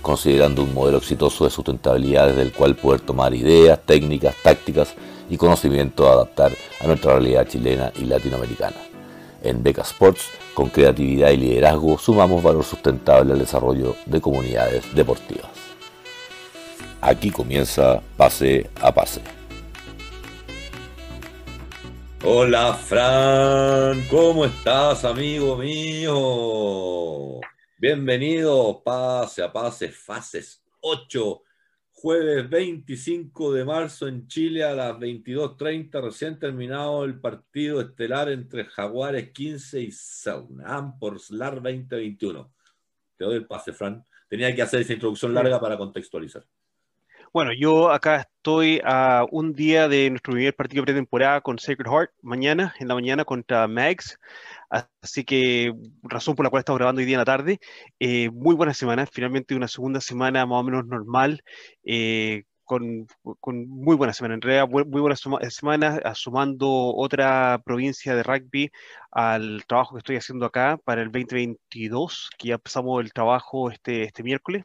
considerando un modelo exitoso de sustentabilidad desde el cual poder tomar ideas, técnicas, tácticas y conocimiento a adaptar a nuestra realidad chilena y latinoamericana. En Beca Sports, con creatividad y liderazgo, sumamos valor sustentable al desarrollo de comunidades deportivas. Aquí comienza Pase a Pase. Hola Fran, ¿cómo estás amigo mío? Bienvenido, pase a pase, fases 8, jueves 25 de marzo en Chile a las 22.30, recién terminado el partido estelar entre Jaguares 15 y Saunam por SLAR 2021. Te doy el pase, Fran. Tenía que hacer esa introducción larga para contextualizar. Bueno, yo acá estoy a un día de nuestro primer partido pretemporada con Sacred Heart, mañana, en la mañana contra Mags. Así que, razón por la cual estamos grabando hoy día en la tarde. Eh, muy buena semana, finalmente una segunda semana más o menos normal. Eh, con, muy buena semana, en realidad muy, buena semana, sumando otra provincia de rugby al trabajo que estoy haciendo acá para el 2022, que ya empezamos el trabajo este, este miércoles.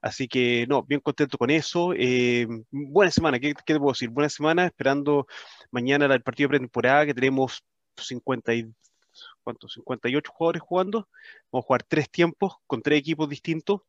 Así que, no, bien contento con eso. Eh, buena semana, ¿qué, ¿qué, puedo decir? Buena semana, esperando mañana el partido pretemporada que tenemos 50 y ¿cuántos? 58 jugadores jugando. Vamos a jugar tres tiempos con tres equipos distintos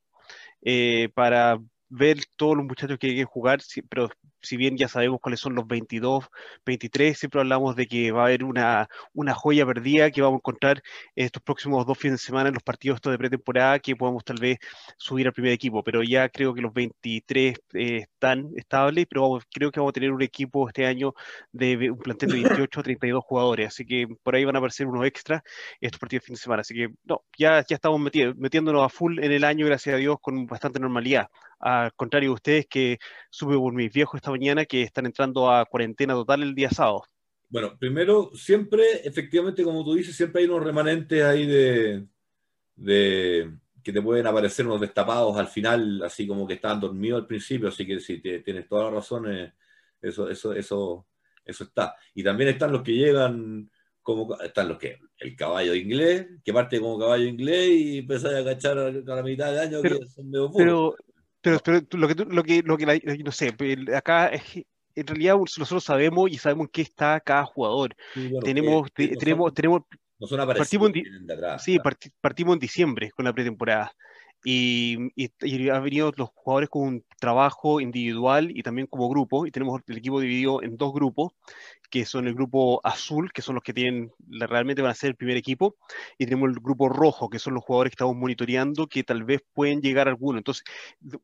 eh, para ver todos los muchachos que quieren jugar, pero si bien ya sabemos cuáles son los 22, 23, siempre hablamos de que va a haber una, una joya perdida que vamos a encontrar estos próximos dos fines de semana en los partidos de pretemporada que podamos tal vez subir al primer equipo, pero ya creo que los 23 eh, están estables, pero creo que vamos a tener un equipo este año de un plantel de 28 a 32 jugadores, así que por ahí van a aparecer unos extras estos partidos de fin de semana, así que no, ya, ya estamos metiéndonos a full en el año, gracias a Dios, con bastante normalidad al contrario de ustedes que supe por mis viejos esta mañana que están entrando a cuarentena total el día sábado. Bueno, primero, siempre, efectivamente, como tú dices, siempre hay unos remanentes ahí de, de que te pueden aparecer unos destapados al final, así como que estaban dormidos al principio, así que si tienes toda la razón, eh, eso, eso, eso, eso está. Y también están los que llegan como están los que el caballo inglés, que parte como caballo inglés y empieza a cachar a la mitad de año que son medio pero, pero, pero lo que, lo que, lo que no sé, acá en realidad nosotros sabemos y sabemos en qué está cada jugador. tenemos, tenemos, tenemos, partimos en, sí, partimos en diciembre con la pretemporada. Y, y, han venido los jugadores con un trabajo individual y también como grupo, y tenemos el equipo dividido en dos grupos, que son el grupo azul, que son los que tienen, realmente van a ser el primer equipo, y tenemos el grupo rojo, que son los jugadores que estamos monitoreando, que tal vez pueden llegar a alguno. Entonces,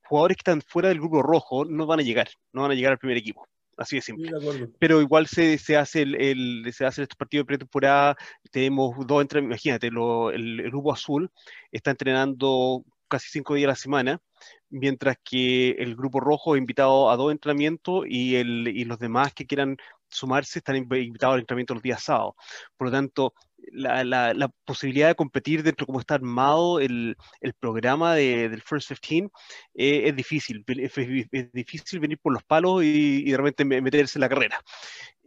jugadores que están fuera del grupo rojo no van a llegar, no van a llegar al primer equipo. Así de simple. Pero igual se, se hace el, el, se hace estos partidos de pretemporada, tenemos dos entrenamientos, imagínate, el, el, grupo azul está entrenando casi cinco días a la semana, mientras que el grupo rojo es invitado a dos entrenamientos y, el, y los demás que quieran sumarse están invitados al entrenamiento los días sábados. Por lo tanto, la, la, posibilidad de competir dentro de cómo está armado el, el programa de, del First 15 eh, es difícil. Es, difícil venir por los palos y, y de repente meterse en la carrera.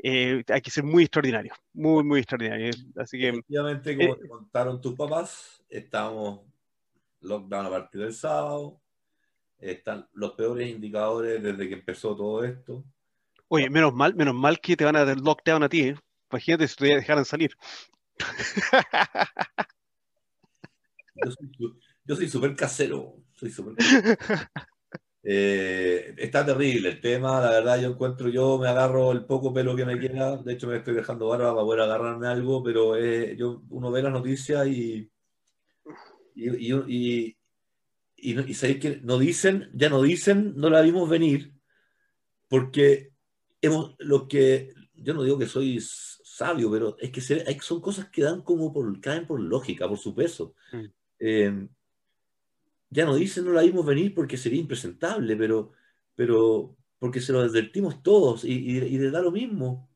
Eh, hay que ser muy extraordinario, muy, muy extraordinario. Así que, Efectivamente, como eh, te contaron tus papás, estamos lockdown a partir del sábado, están los peores indicadores desde que empezó todo esto. Oye, menos mal, menos mal que te van a dar lockdown a ti, ¿eh? Imagínate si te dejaran salir. Yo soy súper casero, soy eh, está terrible el tema, la verdad yo encuentro, yo me agarro el poco pelo que me queda, de hecho me estoy dejando barba para poder agarrarme algo, pero eh, yo, uno ve las noticias y, y, y, y, sabéis que no dicen, ya no dicen, no la vimos venir, porque hemos, lo que, yo no digo que soy sabio, pero es que son cosas que dan como por, caen por lógica, por su peso. Mm. Em, ya no dicen, no la vimos venir porque sería impresentable, pero, pero porque se lo advertimos todos y, y, le da lo mismo,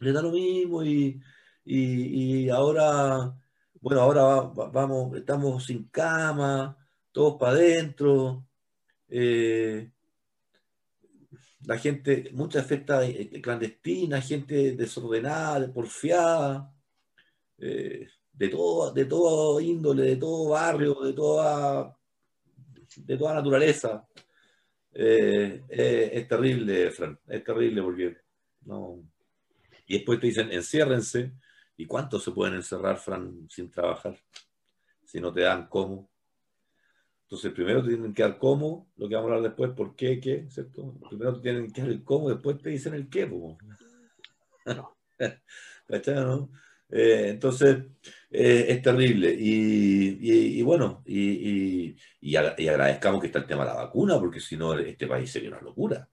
le da lo mismo y, y ahora, bueno, ahora vamos, estamos sin cama, todos para adentro. Eh, la gente, mucha afecta eh, clandestina, gente desordenada, porfiada, eh, de todo, de todo índole, de todo barrio, de toda, de toda naturaleza. Eh, es terrible, Fran, es terrible porque no. Y después te dicen, enciérrense. ¿Y cuántos se pueden encerrar, Fran, sin trabajar? Si no te dan cómo. Entonces, primero te tienen que dar cómo, lo que vamos a hablar después, por qué, qué, ¿cierto? Primero te tienen que dar el cómo, después te dicen el qué, no. no? Eh, entonces, eh, es terrible. Y, bueno, y, agradezcamos que está el tema de la vacuna, porque si no, este país sería una locura.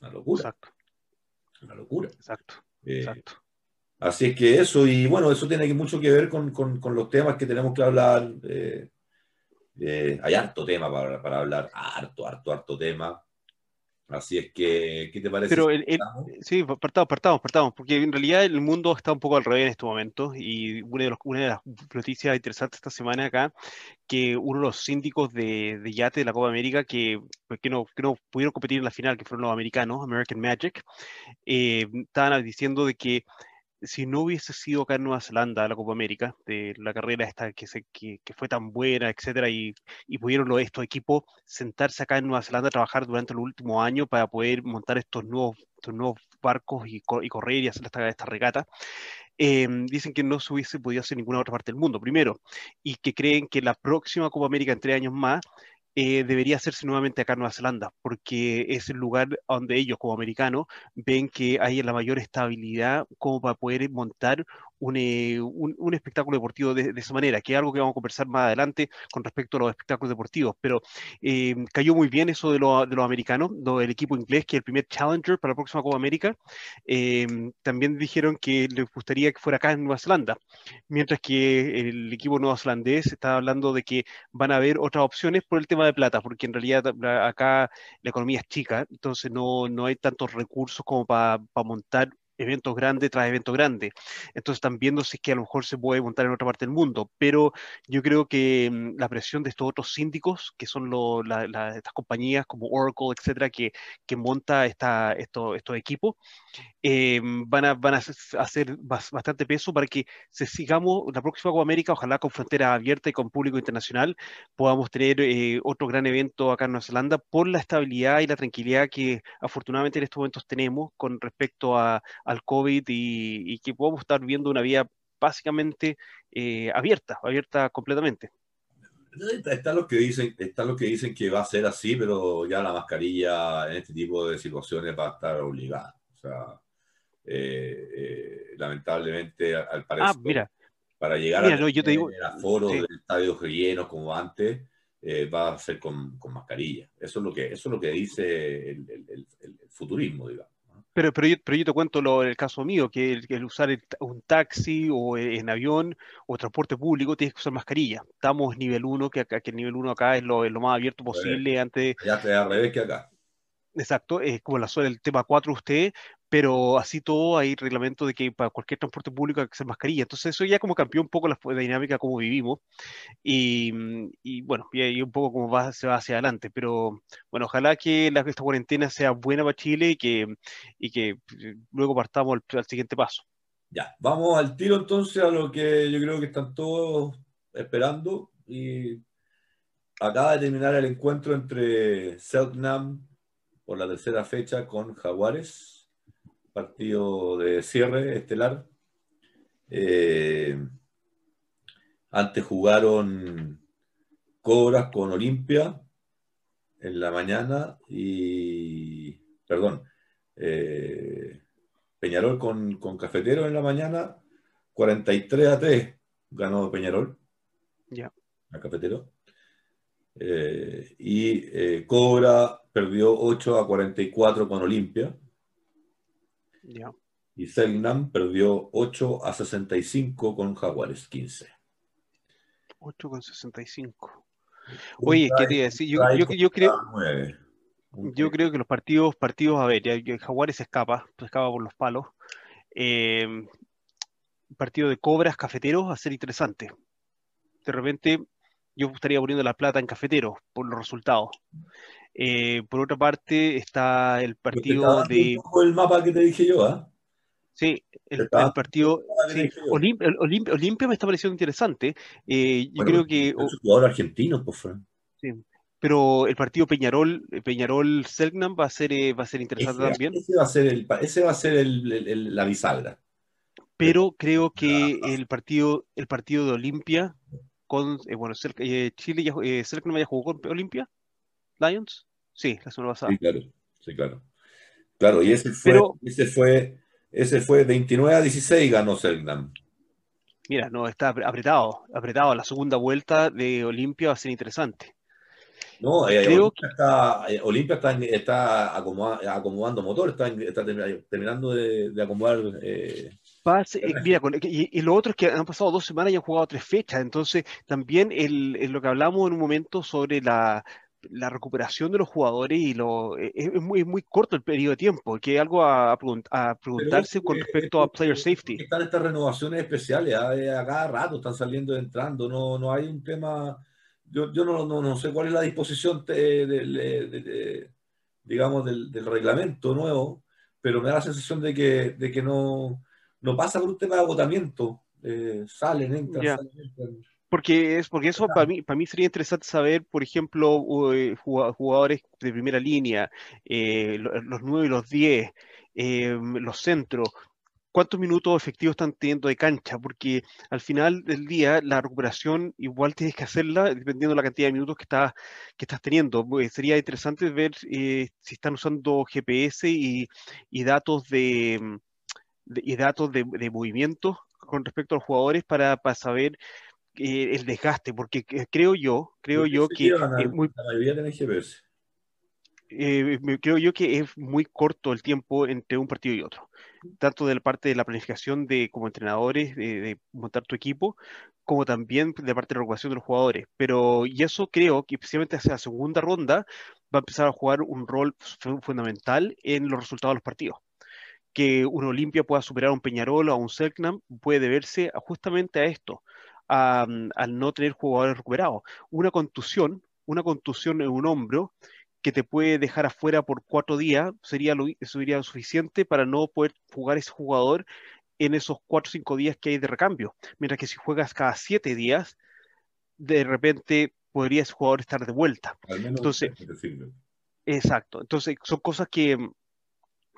Una locura. Exacto. Una locura. Exacto. Eh, Exacto. Así es que eso, y bueno, eso tiene mucho que ver con, con los temas que tenemos que hablar. Eh, hay harto tema para, para, hablar, harto, harto, harto tema. Así es que, ¿qué te parece? Pero el, sí, partamos, partamos, partamos, porque en realidad el mundo está un poco al revés en este momento y una de, los, una de las noticias interesantes esta semana acá, que uno de los síndicos de, de yate de la Copa América que, que, no, que no pudieron competir en la final, que fueron los americanos, American Magic, eh, estaban diciendo de que si no hubiese sido acá en Nueva Zelanda la Copa América, de la carrera esta que, fue tan buena, etcétera, y, pudieron estos equipos sentarse acá en Nueva Zelanda a trabajar durante el último año para poder montar estos nuevos, nuevos barcos y, correr y hacer esta, regata, eh, dicen que no se hubiese podido hacer en ninguna otra parte del mundo, primero, y que creen que la próxima Copa América en tres años más eh, debería hacerse nuevamente acá en Nueva Zelanda, porque es el lugar donde ellos como americanos ven que hay la mayor estabilidad como para poder montar eh, un, un, espectáculo deportivo de, esa manera, que es algo que vamos a conversar más adelante con respecto a los espectáculos deportivos, pero eh, cayó muy bien eso de, lo, de los americanos, del equipo inglés, que es el primer challenger para la próxima Copa América, eh, también dijeron que les gustaría que fuera acá en Nueva Zelanda, mientras que el equipo neozelandés está hablando de que van a haber otras opciones por el tema de plata, porque en realidad acá la economía es chica, entonces no, no hay tantos recursos como para montar eventos grandes tras eventos grandes. Entonces están viendo si es que a lo mejor se puede montar en otra parte del mundo, pero yo creo que mm, la presión de estos otros síndicos, que son estas compañías como Oracle, etcétera, que, que monta esta, estos equipos, eh, van, a, van a hacer bastante peso para que se sigamos la próxima Copa América, ojalá con frontera abierta y con público internacional, podamos tener eh, otro gran evento acá en Nueva Zelanda por la estabilidad y la tranquilidad que afortunadamente en estos momentos tenemos con respecto a, al COVID y, que podamos estar viendo una vía básicamente eh, abierta, abierta completamente. Están los que dicen, están los que dicen que va a ser así, pero ya la mascarilla en este tipo de situaciones va a estar obligada. O sea, eh, eh, lamentablemente, al parecer, ah, mira. para llegar a yo te digo, el aforo del estadio llenos como antes, va a ser con, con, mascarilla. Eso es lo que, eso es lo que dice el, el, el futurismo, digamos. Pero, pero, yo, pero yo te cuento lo, el caso mío, que el, usar un taxi o en avión o transporte público tienes que usar mascarilla. Estamos nivel 1, que, acá, que el nivel 1 acá es lo, es lo más abierto posible antes. Ya te al revés que acá. Exacto, es como la el tema 4 usted, pero así todo hay reglamento de que para cualquier transporte público hay que hacer mascarilla. Entonces eso ya como cambió un poco la, dinámica como vivimos y, y bueno, y, un poco como va, se va hacia adelante. Pero bueno, ojalá que la, esta cuarentena sea buena para Chile y que, y que eh, luego partamos al, al siguiente paso. Ya, vamos al tiro entonces a lo que yo creo que están todos esperando y acaba de terminar el encuentro entre Selknam por la tercera fecha con Jaguares, partido de cierre estelar. Eh, antes jugaron Cobras con Olimpia en la mañana y, perdón, eh, Peñarol con, con, Cafetero en la mañana, 43 a 3 ganó Peñarol. Ya. A Cafetero. Eh, y Cobra perdió 8 a 44 con Olimpia. Y Selknam perdió 8 a 65 con Jaguares 15. 8 con 65. Oye, ¿qué te iba a decir? Yo, yo, yo creo. Yo creo que los partidos, partidos, a ver, ya, Jaguares se escapa, se escapa por los palos. Eh, partido de cobras cafeteros va a ser interesante. De repente, yo estaría poniendo la plata en cafeteros por los resultados. Eh, por otra parte, está el partido de. el mapa que te dije yo, ¿ah? Sí, el, partido. Olimpia, me está pareciendo interesante. Eh, yo creo que. Es jugador argentino, por favor. Sí, pero el partido Peñarol, Peñarol Selknam va a ser, eh, va a ser interesante también. Ese va a ser, el, ese va a ser el, la bisagra. Pero creo que el partido, el partido de Olimpia con eh, bueno, eh, Chile ya, eh, Selknam ya jugó con Olimpia, Lions. Sí, la semana pasada. Sí, claro, sí, claro. Claro, y ese fue, ese fue, ese fue 29 a 16 ganó Selknam. Mira, no, está apretado, apretado. La segunda vuelta de Olimpia va a ser interesante. No, eh, Olimpia, está, eh, Olimpia está, está acomodando motor, está, está terminando de, de acomodar. Eh, eh mira, y, y, lo otro es que han pasado dos semanas y han jugado tres fechas, entonces también el, lo que hablamos en un momento sobre la, la recuperación de los jugadores y lo, es, muy, muy corto el periodo de tiempo, que es algo a, a preguntarse con respecto a player safety. Están estas renovaciones especiales, a, a cada rato están saliendo y entrando, no, no hay un tema yo, yo no, no, no, sé cuál es la disposición de, digamos, del, del, reglamento nuevo, pero me da la sensación de que, de que no, no pasa por un tema de agotamiento. Eh, salen, entran, salen, entran. Porque, es, porque eso para mí, para mí sería interesante saber, por ejemplo, eh, jugadores de primera línea, eh, los 9 y los 10, los centros, cuántos minutos efectivos están teniendo de cancha, porque al final del día la recuperación igual tienes que hacerla dependiendo de la cantidad de minutos que, está, que estás teniendo. Pues, sería interesante ver eh, si están usando GPS y, datos de, y datos de, movimiento con respecto a los jugadores para, saber eh, el desgaste, porque creo yo, creo yo que... la mayoría tiene GPS. Eh, creo yo que es muy corto el tiempo entre un partido y otro, tanto de la parte de la planificación de como entrenadores, de, montar tu equipo, como también de parte de la recuperación de los jugadores. Pero, y eso creo que especialmente hacia la segunda ronda va a empezar a jugar un rol fundamental en los resultados de los partidos. Que un Olimpia pueda superar a un Peñarol o a un Selknam puede deberse justamente a esto, al no tener jugadores recuperados. Una contusión, una contusión en un hombro, que te puede dejar afuera por cuatro días, sería lo, sería suficiente para no poder jugar ese jugador en esos cuatro o cinco días que hay de recambio. Mientras que si juegas cada siete días, de repente podría ese jugador estar de vuelta. Entonces, exacto. Entonces, son cosas que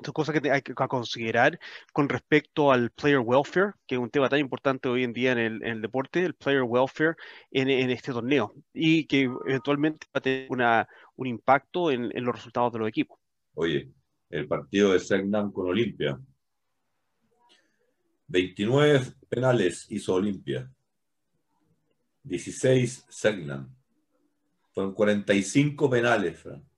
son cosas que hay que considerar con respecto al player welfare, que es un tema tan importante hoy en día en el, deporte, el player welfare en, este torneo, y que eventualmente va a tener una, un impacto en, los resultados de los equipos. Oye, el partido de Segnam con Olimpia. 29 penales hizo Olimpia. 16 Segnam. Fueron 45 penales, Fran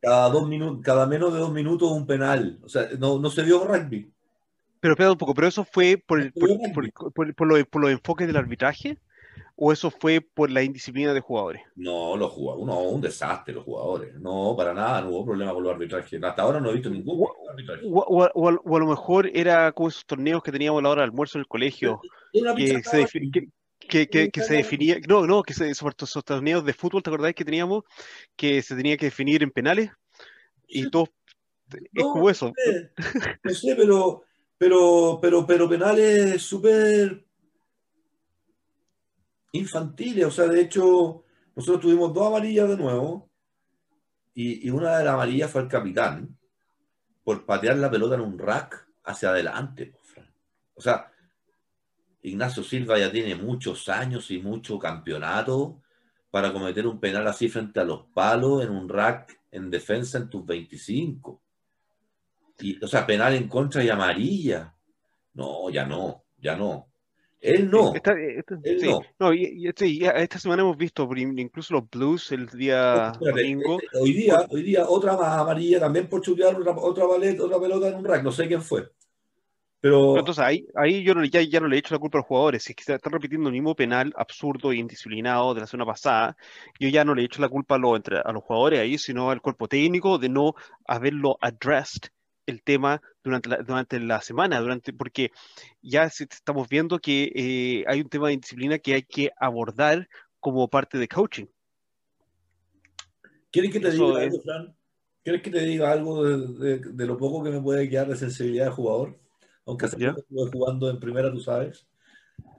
cada, dos minutos, cada menos de dos minutos un penal. O sea, no, no se dio rugby. Pero espera un poco, ¿pero eso fue por, el, por, por, por, los enfoques del arbitraje? ¿O eso fue por la indisciplina de jugadores? No, los jugadores, no, un desastre los jugadores. No, para nada, no hubo problema con los arbitrajes. Hasta ahora no he visto ningún arbitraje. O, a, lo mejor era como esos torneos que teníamos a la hora del almuerzo en el colegio. Que se, que, que, se definía, no, no, que se, sobre esos torneos de fútbol, ¿te acordáis que teníamos? Que se tenía que definir en penales y todo es como eso. No sé, pero, pero, pero, pero penales súper infantiles, o sea, de hecho, nosotros tuvimos dos amarillas de nuevo y, y una de las amarillas fue el capitán por patear la pelota en un rack hacia adelante. O sea, Ignacio Silva ya tiene muchos años y mucho campeonato para cometer un penal así frente a los palos en un rack en defensa en tus 25. Y, o sea, penal en contra y amarilla. No, ya no, ya no. Él no. Esta, él no. no y, esta semana hemos visto incluso los Blues el día domingo. Este, hoy día, hoy día otra más amarilla también por chutear otra, otra, otra pelota en un rack. No sé quién fue. Pero, entonces ahí, ahí yo no, ya, ya no le he hecho la culpa a los jugadores. Si es que se están repitiendo el mismo penal absurdo e indisciplinado de la semana pasada, yo ya no le he hecho la culpa a, los, entre, a los jugadores ahí, sino al cuerpo técnico de no haberlo addressed el tema durante la, durante la semana, durante, porque ya estamos viendo que eh, hay un tema de indisciplina que hay que abordar como parte de coaching. ¿Quieres que te diga algo, Fran? ¿Quieres que te diga algo de, lo poco que me puede quedar de sensibilidad de jugador? Aunque hace estuve jugando en primera, tú sabes.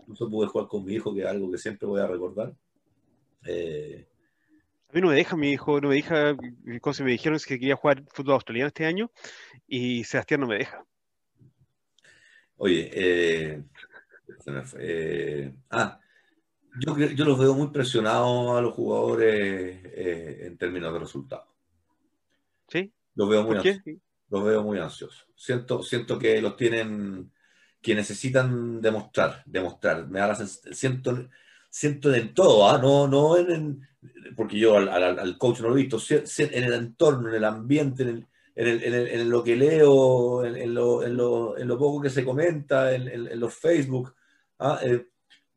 Incluso pude jugar con mi hijo, que es algo que siempre voy a recordar. Eh, a mí no me deja, mi hijo no me deja, cosas me dijeron es que quería jugar fútbol australiano este año y Sebastián no me deja. Oye, eh, eh, ah, yo, yo los veo muy presionados a los jugadores eh, en términos de resultados. ¿Sí? Los veo muy ansiosos. Los veo muy ansiosos. Siento, siento que los tienen, que necesitan demostrar, demostrar. Me da la siento, siento en todo, ¿ah? no, no en, porque yo al, coach no lo he visto, en el entorno, en el ambiente, en, en, lo que leo, en, lo, lo, poco que se comenta, en, los Facebook, ¿ah? eh,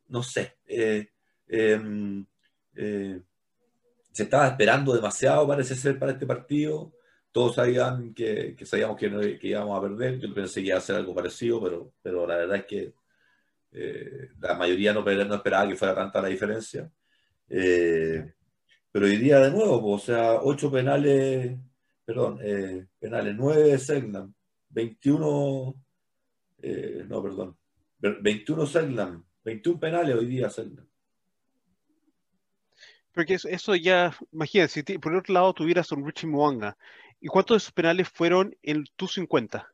no sé, eh, em, eh, se estaba esperando demasiado, parece ser, para este partido. Todos sabían que, que sabíamos que, íbamos a perder. Yo pensé que iba a ser algo parecido, pero, pero la verdad es que la mayoría no, esperaba que fuera tanta la diferencia. pero hoy día de nuevo, o sea, ocho penales, perdón, penales, nueve de Segnam, 21, no, perdón, 21 Segnam, 21 penales hoy día Selma. Porque eso, ya, imagínate, si por otro lado tuvieras un Richie Mwanga, ¿y cuántos de esos penales fueron en tu 50?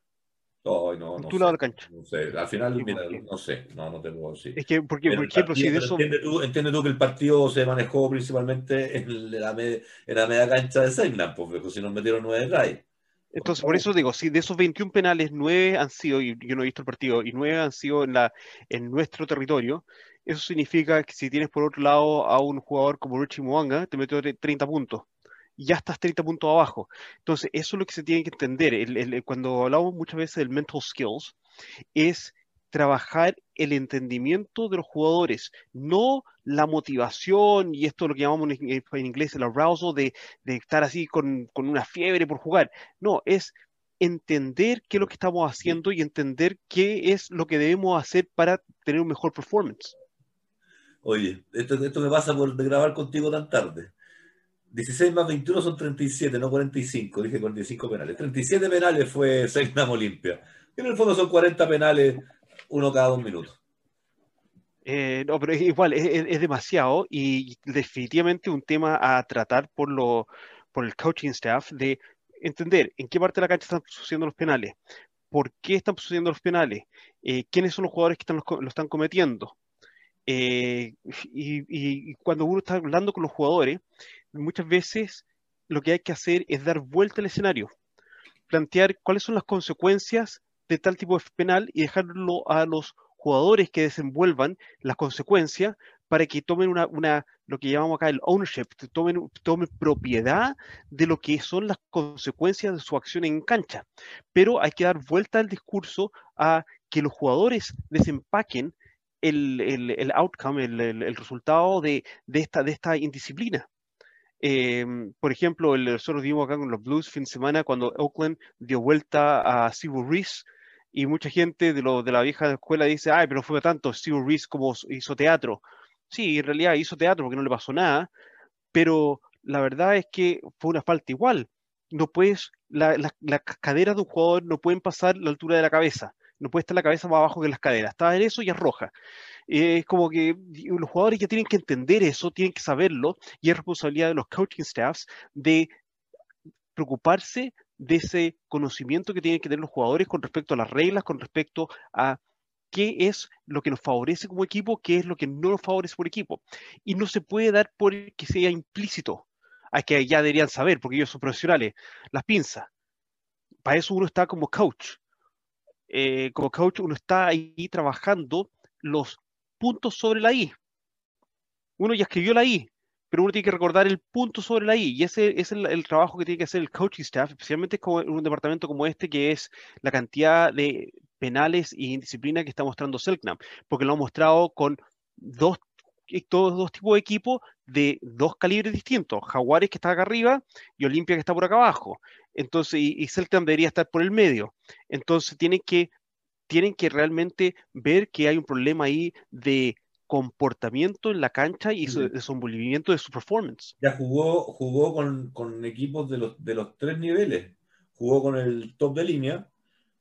No, no, no. tu lado de la cancha. No sé, al final, mira, no sé, no, no tengo decir. Es que, porque, por ejemplo, si de eso. Entiende tú, entiende tú, que el partido se manejó principalmente en la, en la media cancha de Segnan, porque si nos metieron nueve drives. Entonces, por eso digo, si de esos 21 penales, 9 han sido, y yo no he visto el partido, y 9 han sido en, la, en nuestro territorio, eso significa que si tienes por otro lado a un jugador como Richie Mwanga, te metió 30 puntos. Ya estás 30 puntos abajo. Entonces, eso es lo que se tiene que entender. cuando hablamos muchas veces del mental skills, es trabajar el entendimiento de los jugadores, no la motivación y esto es lo que llamamos en, inglés el arousal de, estar así con, una fiebre por jugar. No, es entender qué es lo que estamos haciendo y entender qué es lo que debemos hacer para tener un mejor performance. Oye, esto, esto me pasa por grabar contigo tan tarde. 16 más 21 son 37, no 45, dije 45 penales. 37 penales fue Segnam Olimpia. En el fondo son 40 penales uno cada dos minutos. Eh, no, pero es igual, es, demasiado y definitivamente un tema a tratar por, lo, por el coaching staff de entender en qué parte de la cancha están sucediendo los penales, por qué están sucediendo los penales, eh, quiénes son los jugadores que están, lo están cometiendo. Eh, y, cuando uno está hablando con los jugadores, muchas veces lo que hay que hacer es dar vuelta al escenario, plantear cuáles son las consecuencias de tal tipo de penal y dejarlo a los jugadores que desenvuelvan las consecuencias para que tomen una, una lo que llamamos acá el ownership, tomen, tomen propiedad de lo que son las consecuencias de su acción en cancha. Pero hay que dar vuelta al discurso a que los jugadores desempaquen el, el, el outcome, el, el, resultado de, de, esta, de esta indisciplina. Eh, por ejemplo, el, nosotros vimos acá con los Blues fin de semana cuando Oakland dio vuelta a Sibu Reese y mucha gente de, lo, de la vieja escuela dice, ay, pero fue tanto Steve Reese como hizo teatro. Sí, en realidad hizo teatro porque no le pasó nada, pero la verdad es que fue una falta igual. No puedes, la, las caderas de un jugador no pueden pasar la altura de la cabeza. No puede estar la cabeza más abajo que las caderas. Está en eso y es roja. Es como que los jugadores ya tienen que entender eso, tienen que saberlo, y es responsabilidad de los coaching staffs de preocuparse de ese conocimiento que tienen que tener los jugadores con respecto a las reglas, con respecto a qué es lo que nos favorece como equipo, qué es lo que no nos favorece por equipo. Y no se puede dar por que sea implícito. Hay que ya deberían saber, porque ellos son profesionales, las pinzas. Para eso uno está como coach. Eh, como coach uno está ahí trabajando los puntos sobre la I. Uno ya escribió la I, pero uno tiene que recordar el punto sobre la I, y ese es el, trabajo que tiene que hacer el coaching staff, especialmente en un departamento como este, que es la cantidad de penales y indisciplina que está mostrando Selknam, porque lo ha mostrado con dos, todos dos tipos de equipos de dos calibres distintos, Jaguares que está acá arriba y Olimpia que está por acá abajo. Entonces, y, y Selknam debería estar por el medio. Entonces, tienen que, tienen que realmente ver que hay un problema ahí de comportamiento en la cancha y su desenvolvimiento de su performance. Ya jugó, jugó con, con equipos de los, de los tres niveles. Jugó con el top de línea,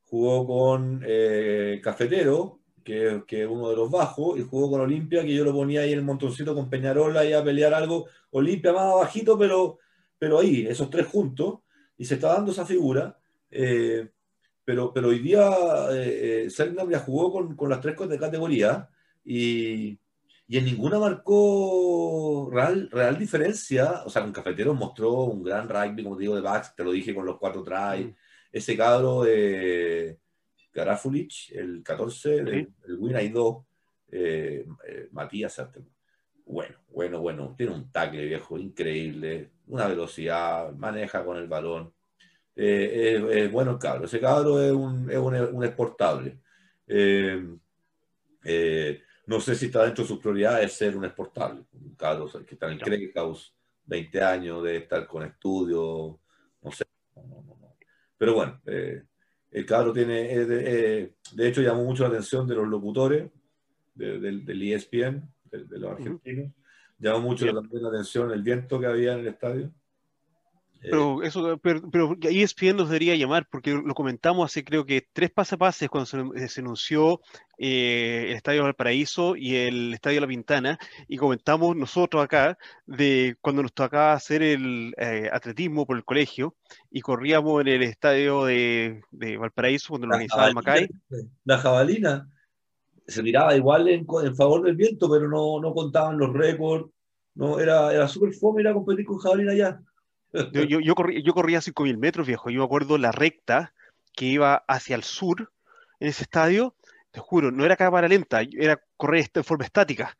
jugó con eh, Cafetero, que, que, es uno de los bajos, y jugó con Olimpia, que yo lo ponía ahí en el montoncito con Peñarola y a pelear algo. Olimpia más bajito, pero, pero ahí, esos tres juntos, y se está dando esa figura. Eh, pero, pero hoy día eh, eh ya jugó con, con las tres de categoría y, y en ninguna marcó real, real diferencia. O sea, con Cafetero mostró un gran rugby, como te digo, de backs, te lo dije con los cuatro tries. Mm. Ese cabro de Garafulich, el 14, el Win hay dos, eh, eh, Matías Bueno, bueno, bueno. Tiene un tackle viejo increíble, una velocidad, maneja con el balón. Eh, es, bueno el cabro. Ese cabro es un, es un, un exportable. Eh, no sé si está dentro de sus prioridades ser un exportable. Un caso que está en el House, 20 años, de estar con estudios, no sé. Pero bueno, eh, el cabro tiene, eh, eh, de, hecho llamó mucho la atención de los locutores del ESPN, de, los argentinos. Llamó mucho la atención el viento que había en el estadio. Eh, pero eso, pero, pero ESPN nos debería llamar, porque lo comentamos hace creo que tres pasapases cuando se, se anunció eh, el Estadio Valparaíso y el Estadio La Pintana, y comentamos nosotros acá de cuando nos tocaba hacer el eh, atletismo por el colegio y corríamos en el Estadio de, de Valparaíso cuando lo organizaba el Macay. La jabalina se miraba igual en, en, favor del viento, pero no, no contaban los récords, no, era, era súper fome ir a competir con jabalina allá. Yo, yo, yo, corrí, yo corría 5.000 metros, viejo. Yo me acuerdo la recta que iba hacia el sur en ese estadio. Te juro, no era cámara lenta, era correr en forma estática.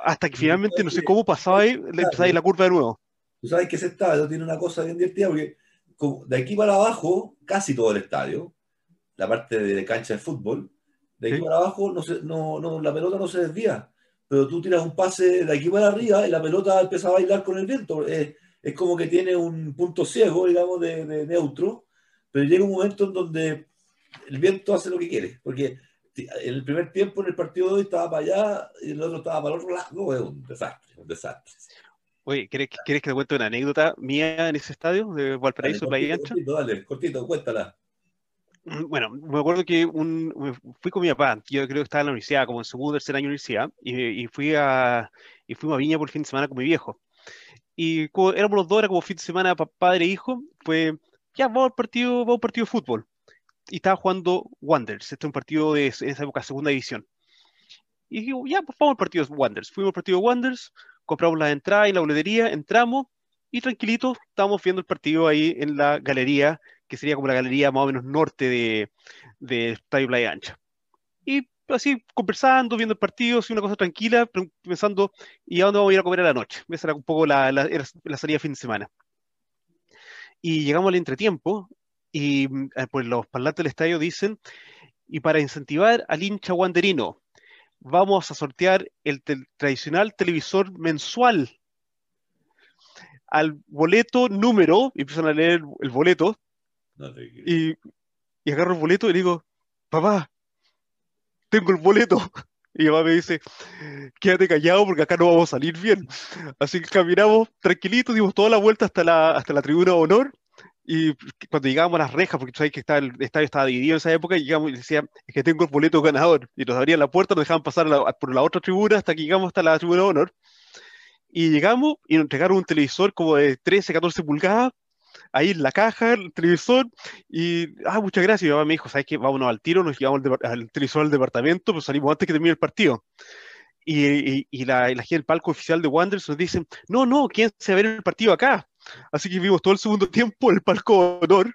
Hasta que finalmente, no sé cómo pasaba ahí, le ahí la curva de nuevo. Tú sabes que ese estadio tiene una cosa bien divertida, porque de aquí para abajo, casi todo el estadio, la parte de cancha de fútbol, de aquí para abajo no, se, no, no, la pelota no se desvía. Pero tú tiras un pase de aquí para arriba y la pelota empieza a bailar con el viento. Eh, es como que tiene un punto ciego, digamos, de, neutro, pero llega un momento en donde el viento hace lo que quiere, porque el primer tiempo en el partido de hoy estaba para allá y el otro estaba para el otro lado, es un desastre, un desastre. Oye, ¿quieres, que te cuente una anécdota mía en ese estadio de Valparaíso, dale, cortito, cortito, dale, cortito, cuéntala. Mm, bueno, me acuerdo que un, fui con mi papá, yo creo que estaba en la universidad, como en segundo o tercer año de universidad, y, y, fui a, y fuimos a Viña por el fin de semana con mi viejo. Y como éramos los dos, era como fin de semana padre e hijo, fue, ya, vamos al partido, vamos al partido de fútbol. Y estaba jugando Wanderers, este es un partido de en esa época, segunda división. Y digo, ya, pues vamos al partido de Wanderers. Fuimos al partido de Wanderers, compramos la entrada en la boletería, entramos y tranquilito estábamos viendo el partido ahí en la galería, que sería como la galería más o menos norte de, de Estadio Playa Ancha. Y así conversando, viendo el partido, así una cosa tranquila, pensando, ¿y a dónde vamos a ir a comer a la noche? Esa era un poco la, la, la salida de fin de semana. Y llegamos al entretiempo y eh, pues los parlantes del estadio dicen, y para incentivar al hincha wanderino, vamos a sortear el tradicional televisor mensual al boleto número, y empiezan a leer el, boleto, y, y agarro el boleto y digo, papá, tengo el boleto. Y mi mamá me dice, quédate callado porque acá no vamos a salir bien. Así que caminamos tranquilitos, dimos toda la vuelta hasta la, hasta la tribuna de honor. Y cuando llegamos a las rejas, porque tú sabes que estaba, el estadio estaba dividido en esa época, llegamos y decían, es que tengo el boleto ganador. Y nos abrían la puerta, nos dejaban pasar por la otra tribuna hasta que llegamos hasta la tribuna de honor. Y llegamos y nos entregaron un televisor como de 13, 14 pulgadas, ahí en la caja, el televisor, y, ah, muchas gracias. Mi mamá me dijo, ¿sabes qué? Vámonos al tiro, nos llevamos al, televisor al departamento, pues salimos antes que termine el partido. Y, y, la, la gente del palco oficial de Wanderers nos dicen, no, no, ¿quién se va a ver el partido acá? Así que vimos todo el segundo tiempo el palco honor.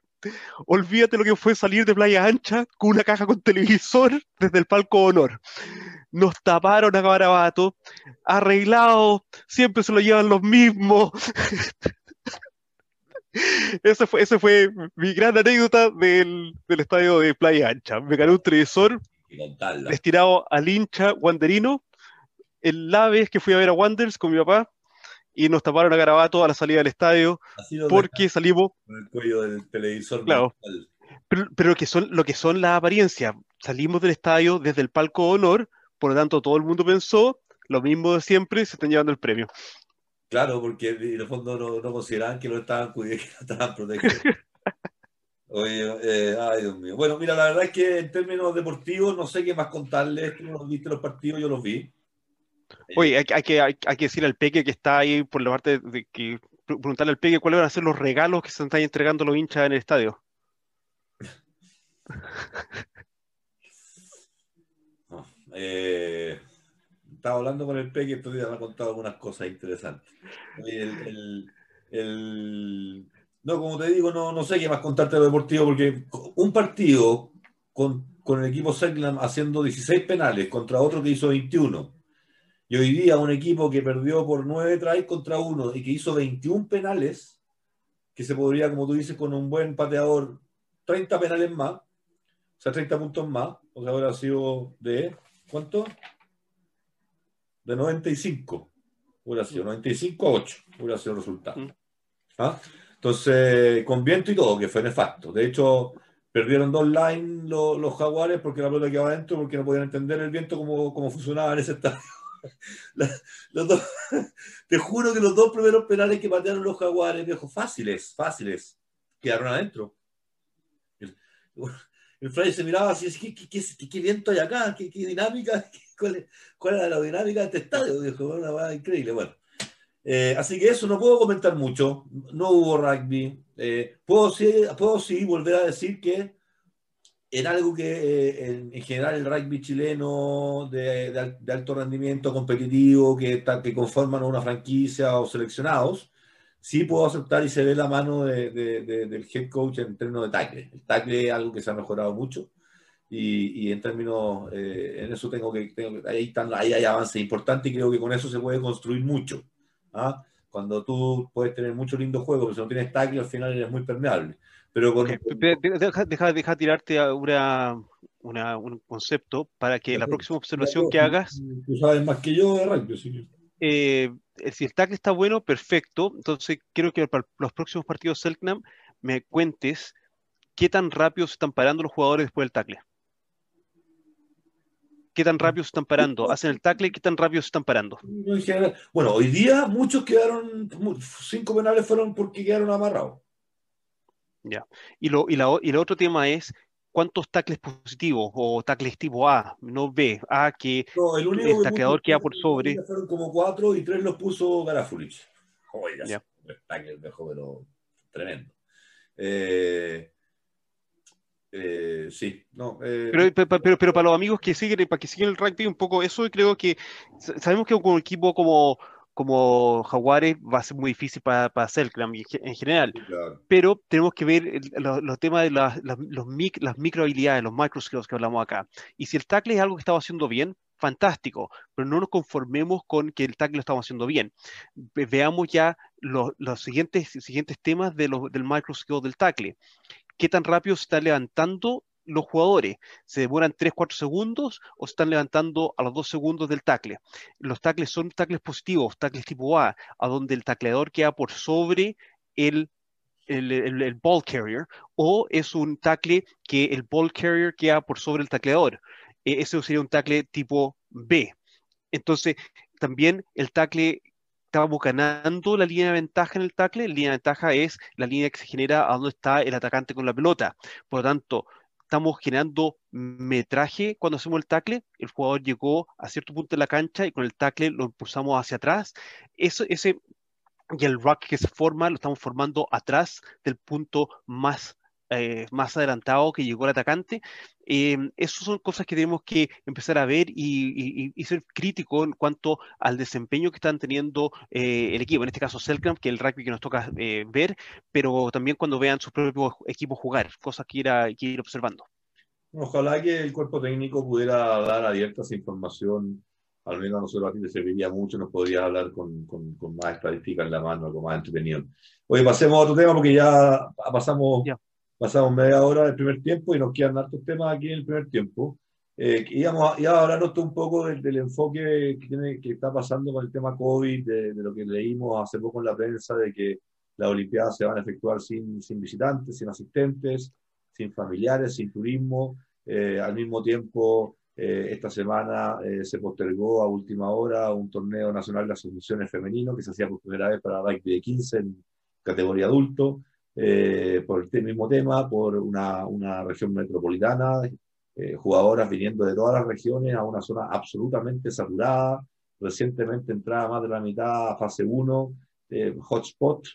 Olvídate lo que fue salir de Playa Ancha con una caja con televisor desde el palco honor. Nos taparon a Garabato, arreglado, siempre se lo llevan los mismos. Esa fue, esa fue mi gran anécdota del, del estadio de Playa Ancha. Me gané un televisor destinado al hincha wanderino. El, la vez que fui a ver a Wanders con mi papá y nos taparon a garabato a la salida del estadio porque salimos. Con el cuello del televisor. Claro. Pero, pero, lo, que son, lo que son las apariencias. Salimos del estadio desde el palco de honor, por lo tanto todo el mundo pensó lo mismo de siempre, se están llevando el premio. Claro, porque en el fondo no, no consideraban que lo estaban cuidando, que lo estaban protegiendo. Oye, eh, ay Dios mío. Bueno, mira, la verdad es que en términos deportivos no sé qué más contarles. Tú no viste los partidos, yo los vi. Oye, hay, hay que, hay, hay, que decir al Peque que está ahí por la parte de que preguntarle al Peque cuáles van a ser los regalos que se están entregando los hinchas en el estadio. No, eh, estaba hablando con el Peque, estos días me ha contado algunas cosas interesantes. No, como te digo, no, no sé qué más contarte de lo deportivo, porque un partido con, con el equipo Seglam haciendo 16 penales contra otro que hizo 21, y hoy día un equipo que perdió por 9 tries contra uno y que hizo 21 penales, que se podría, como tú dices, con un buen pateador, 30 penales más, o sea, 30 puntos más, o sea, habrá sido de, ¿cuánto? De 95, hubiera sido 95 a 8, hubiera sido el resultado. ¿Ah? Entonces, con viento y todo, que fue nefasto. De hecho, perdieron dos lines los, los jaguares porque la pelota quedaba adentro, porque no podían entender el viento cómo, cómo funcionaba en ese estadio. los dos, te juro que los dos primeros penales que patearon los jaguares, viejo, fáciles, fáciles, quedaron adentro. El, Fray se miraba así, ¿qué, qué, qué, qué viento hay acá? ¿Qué, dinámica? Cuál, cuál era la dinámica de este estadio, dijo, una cosa increíble. Bueno, eh, así que eso no puedo comentar mucho, no hubo rugby. Eh, puedo, sí, puedo sí volver a decir que en algo que eh, en, en, general el rugby chileno de, de, de, alto rendimiento competitivo, que, que conforman una franquicia o seleccionados, sí puedo aceptar y se ve la mano de, del head coach en términos de tackle. El tackle es algo que se ha mejorado mucho y, y en términos, eh, en eso tengo que, tengo, ahí, están, ahí hay avances importantes y creo que con eso se puede construir mucho. ¿ah? Cuando tú puedes tener mucho lindo juego, pero si no tienes tackle, al final eres muy permeable. Pero con... okay. deja, deja, deja, tirarte una, una, un concepto para que la próxima observación que hagas. Tú sabes más que yo de rugby, sí. Eh, si el tackle está bueno, perfecto. Entonces, quiero que para los próximos partidos Selknam me cuentes qué tan rápido se están parando los jugadores después del tackle qué tan rápido se están parando, hacen el tackle, qué tan rápido se están parando. Bueno, hoy día muchos quedaron, cinco penales fueron porque quedaron amarrados. Ya. Y, lo, y, la, y el otro tema es cuántos tackles positivos o tackles tipo A, no B, A que no, el, único el tacleador queda por sobre. Fueron como cuatro y tres los puso Garafulich. Oiga, ya. el tackle mejor, pero tremendo. Eh, eh, sí, no. Eh, pero, pero, pero, para los amigos que siguen, para que siguen el rugby un poco eso, creo que sabemos que un equipo como, como Jaguares va a ser muy difícil para, para Selkram en general, claro. pero tenemos que ver los, los temas de las, las, los mic, las micro habilidades, los micro skills que hablamos acá. Y si el tackle es algo que estaba haciendo bien, fantástico, pero no nos conformemos con que el tackle lo estamos haciendo bien. Veamos ya los, los siguientes, siguientes temas de los, del micro skill del tackle qué tan rápido se están levantando los jugadores. ¿Se demoran 3-4 segundos o se están levantando a los 2 segundos del tackle? Los tackles son tackles positivos, tackles tipo A, a donde el tacleador queda por sobre el, el, ball carrier, o es un tackle que el ball carrier queda por sobre el tacleador. E ese sería un tackle tipo B. Entonces, también el tackle estábamos ganando la línea de ventaja en el tackle. La línea de ventaja es la línea que se genera a donde está el atacante con la pelota. Por lo tanto, estamos generando metraje cuando hacemos el tackle. El jugador llegó a cierto punto de la cancha y con el tackle lo impulsamos hacia atrás. Eso, ese, y el rock que se forma lo estamos formando atrás del punto más eh, más adelantado que llegó el atacante. Eh, esas son cosas que tenemos que empezar a ver y, y, y ser críticos en cuanto al desempeño que están teniendo eh, el equipo, en este caso Selkramp, que es el rugby que nos toca eh, ver, pero también cuando vean sus propios equipos jugar, cosas que ir, a, que ir observando. Ojalá que el cuerpo técnico pudiera dar abierta esa información al menos a nosotros a ti te serviría mucho, nos podrías hablar con, con, con más estadísticas en la mano, algo más entretenido. Oye, pasemos a otro tema porque ya pasamos, pasamos media hora del primer tiempo y nos quedan hartos temas aquí en el primer tiempo. Eh, íbamos a, hablarnos un poco del, del, enfoque que, tiene, que está pasando con el tema COVID, de, de, lo que leímos hace poco en la prensa, de que las Olimpiadas se van a efectuar sin, sin visitantes, sin asistentes, sin familiares, sin turismo. Eh, al mismo tiempo, eh, esta semana eh, se postergó a última hora un torneo nacional de asociaciones femenino que se hacía por primera vez para rugby de 15 en categoría adulto, por el mismo tema, por una, una región metropolitana, jugadoras viniendo de todas las regiones a una zona absolutamente saturada, recientemente entrada más de la mitad a fase 1, hotspot,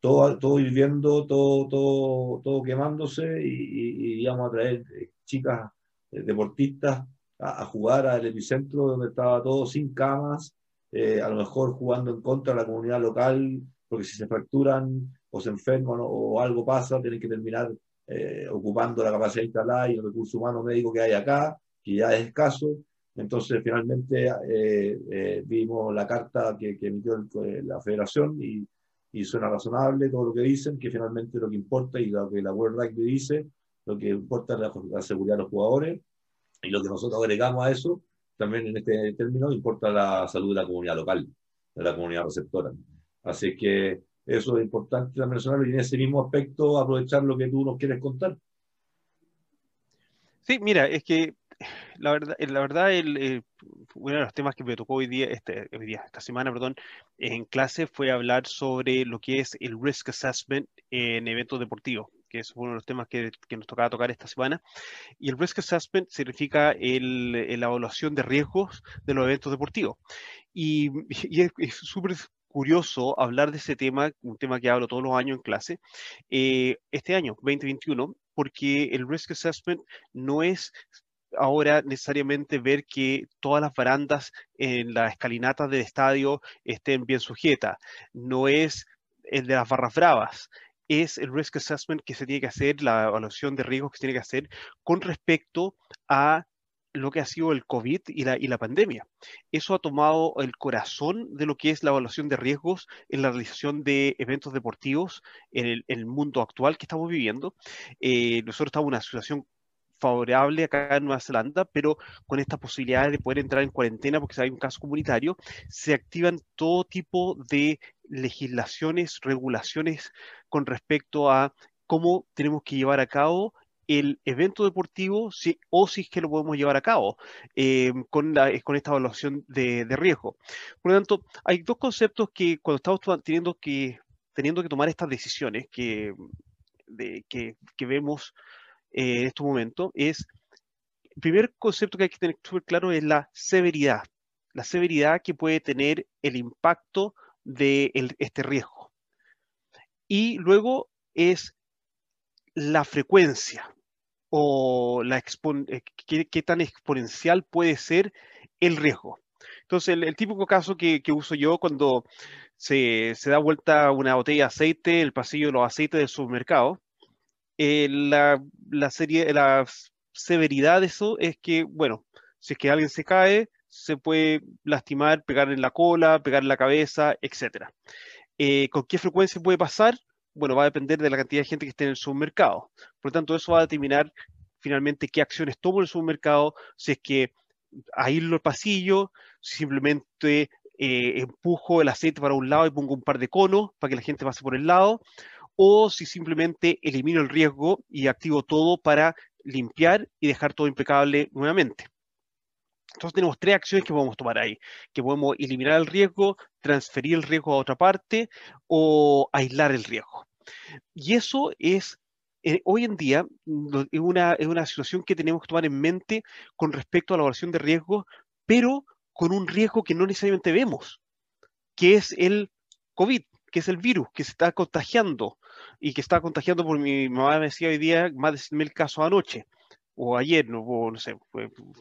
todo, todo hirviendo, todo, todo, todo quemándose y, íbamos a traer eh, chicas eh, deportistas a, jugar al epicentro donde estaba todo sin camas, eh, a lo mejor jugando en contra de la comunidad local, porque si se fracturan o se enferman o, algo pasa, tienen que terminar ocupando la capacidad instalada y el recurso humano médico que hay acá, que ya es escaso. Entonces, finalmente vimos la carta que, que emitió la federación y y suena razonable todo lo que dicen, que finalmente lo que importa y lo que la World Rugby dice, lo que importa es la, seguridad de los jugadores y lo que nosotros agregamos a eso, también en este término, importa la salud de la comunidad local, de la comunidad receptora. Así que eso es importante también mencionarlo y en ese mismo aspecto aprovechar lo que tú nos quieres contar. Sí, mira, es que la verdad, la verdad el, eh, uno de los temas que me tocó hoy día, este, hoy día, esta semana, perdón, en clase fue hablar sobre lo que es el risk assessment en eventos deportivos, que es uno de los temas que, que nos tocaba tocar esta semana. Y el risk assessment significa el, la evaluación de riesgos de los eventos deportivos. Y, y es súper curioso hablar de ese tema, un tema que hablo todos los años en clase, eh, este año, 2021, porque el risk assessment no es ahora necesariamente ver que todas las barandas en la escalinata del estadio estén bien sujetas. No es el de las barras bravas, es el risk assessment que se tiene que hacer, la evaluación de riesgos que se tiene que hacer con respecto a lo que ha sido el COVID y la, y la pandemia. Eso ha tomado el corazón de lo que es la evaluación de riesgos en la realización de eventos deportivos en el, mundo actual que estamos viviendo. Eh, nosotros estamos en una situación favorable acá en Nueva Zelanda, pero con esta posibilidad de poder entrar en cuarentena porque hay un caso comunitario, se activan todo tipo de legislaciones, regulaciones con respecto a cómo tenemos que llevar a cabo el evento deportivo o si es que lo podemos llevar a cabo eh, con, la, con esta evaluación de, riesgo. Por lo tanto, hay dos conceptos que cuando estamos teniendo que, teniendo que tomar estas decisiones que, vemos eh, en este momento es, el primer concepto que hay que tener súper claro es la severidad, la severidad que puede tener el impacto de este riesgo. Y luego es la frecuencia o la eh, qué, tan exponencial puede ser el riesgo. Entonces, el, típico caso que, uso yo cuando se, da vuelta una botella de aceite, el pasillo de los aceites del supermercado, eh, la severidad de eso es que, bueno, si es que alguien se cae, se puede lastimar, pegar en la cola, pegar en la cabeza, etc. Eh, ¿Con qué frecuencia puede pasar? Bueno, va a depender de la cantidad de gente que esté en el supermercado. Por lo tanto, eso va a determinar finalmente qué acciones tomo en el supermercado, si es que irlo al pasillo, si simplemente eh, empujo el aceite para un lado y pongo un par de conos para que la gente pase por el lado, o si simplemente elimino el riesgo y activo todo para limpiar y dejar todo impecable nuevamente. Entonces tenemos tres acciones que podemos tomar ahí, que podemos eliminar el riesgo, transferir el riesgo a otra parte o aislar el riesgo. Y eso es, eh, hoy en día, es una, es una situación que tenemos que tomar en mente con respecto a la evaluación de riesgo, pero con un riesgo que no necesariamente vemos, que es el COVID, que es el virus que se está contagiando y que está contagiando por mi mamá me decía hoy día más de 100.000 casos anoche o ayer, no, no sé,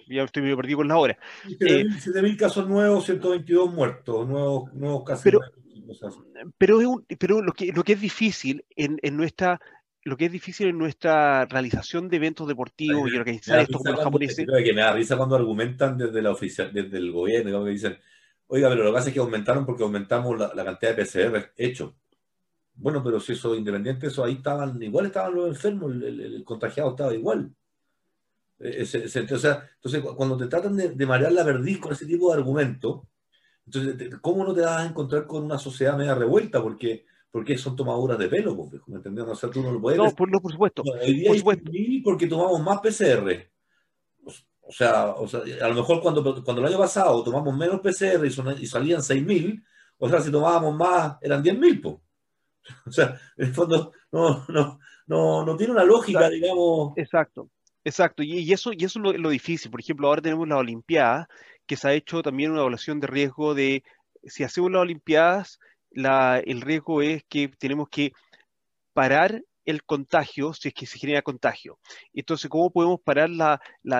ya estoy medio perdido con la hora. 7.000 eh, casos nuevos, 122 muertos, nuevos, nuevos casos. Pero, pero, es pero lo, que, lo que es difícil en, en nuestra lo que es difícil en nuestra realización de eventos deportivos y organizar esto con los japoneses. que me da risa cuando argumentan desde la oficial, desde el gobierno, que dicen, oiga, pero lo que pasa es que aumentaron porque aumentamos la, cantidad de PCR hecho. Bueno, pero si eso independiente, eso ahí estaban, igual estaban los enfermos, el, contagiado estaba igual. E, o sea, entonces, cuando te tratan de, marear la verdiz con ese tipo de argumento, entonces, ¿cómo no te vas a encontrar con una sociedad media revuelta? Porque porque son tomaduras de pelo, pues, ¿me entiendes? O sea, tú no lo puedes. No, por, no, por supuesto. por supuesto. porque tomamos más PCR. O sea, o sea, a lo mejor cuando, cuando el año pasado tomamos menos PCR y, y salían 6.000, o sea, si tomábamos más, eran 10.000, pues. O sea, en el fondo no, no, no, no tiene una lógica, digamos. Exacto, exacto. Y, eso, y eso es lo, difícil. Por ejemplo, ahora tenemos la Olimpiada, que se ha hecho también una evaluación de riesgo de si hacemos las Olimpiadas, el riesgo es que tenemos que parar el contagio si es que se genera contagio. Entonces, ¿cómo podemos parar la,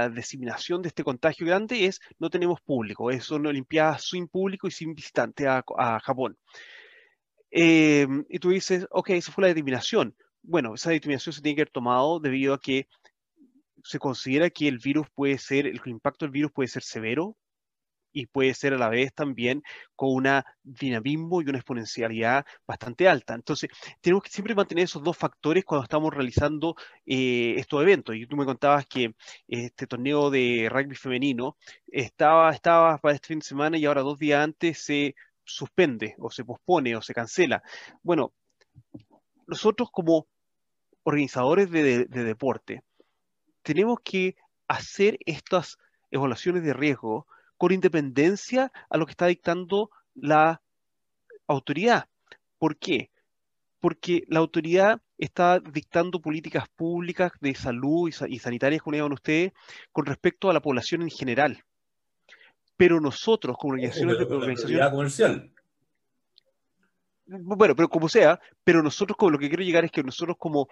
diseminación de este contagio grande? Es no tenemos público, es una Olimpiada sin público y sin visitante a, Japón. Em, y tú dices, ok, esa fue la determinación. Bueno, esa determinación se tiene que haber tomado debido a que se considera que el virus puede ser, el impacto del virus puede ser severo y puede ser a la vez también con una dinamismo y una exponencialidad bastante alta. Entonces, tenemos que siempre mantener esos dos factores cuando estamos realizando eh, estos eventos. Y tú me contabas que este torneo de rugby femenino estaba, estaba para este fin de semana y ahora dos días antes se suspende o se pospone o se cancela. Bueno, nosotros como organizadores de deporte tenemos que hacer estas evaluaciones de riesgo con independencia a lo que está dictando la autoridad. ¿Por qué? Porque la autoridad está dictando políticas públicas de salud y, sanitarias, como digan ustedes, con respecto a la población en general. Pero nosotros, como organizaciones de organización comercial. Bueno, pero como sea, pero nosotros como lo que quiero llegar es que nosotros como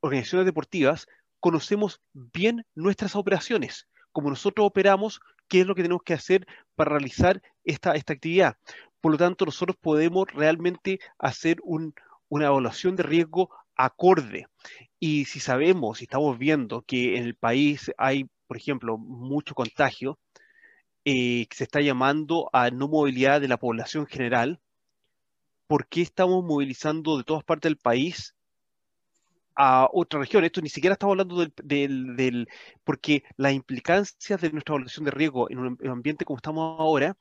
organizaciones deportivas conocemos bien nuestras operaciones. Como nosotros operamos, qué es lo que tenemos que hacer para realizar esta, esta actividad. Por lo tanto, nosotros podemos realmente hacer una evaluación de riesgo acorde. Y si sabemos, si estamos viendo que en el país hay, por ejemplo, mucho contagio, eh, que se está llamando a no movilidad de la población general, ¿por qué estamos movilizando de todas partes del país a otra región. Esto ni siquiera estamos hablando del, del, porque las implicancias de nuestra evaluación de riesgo en un ambiente como estamos ahora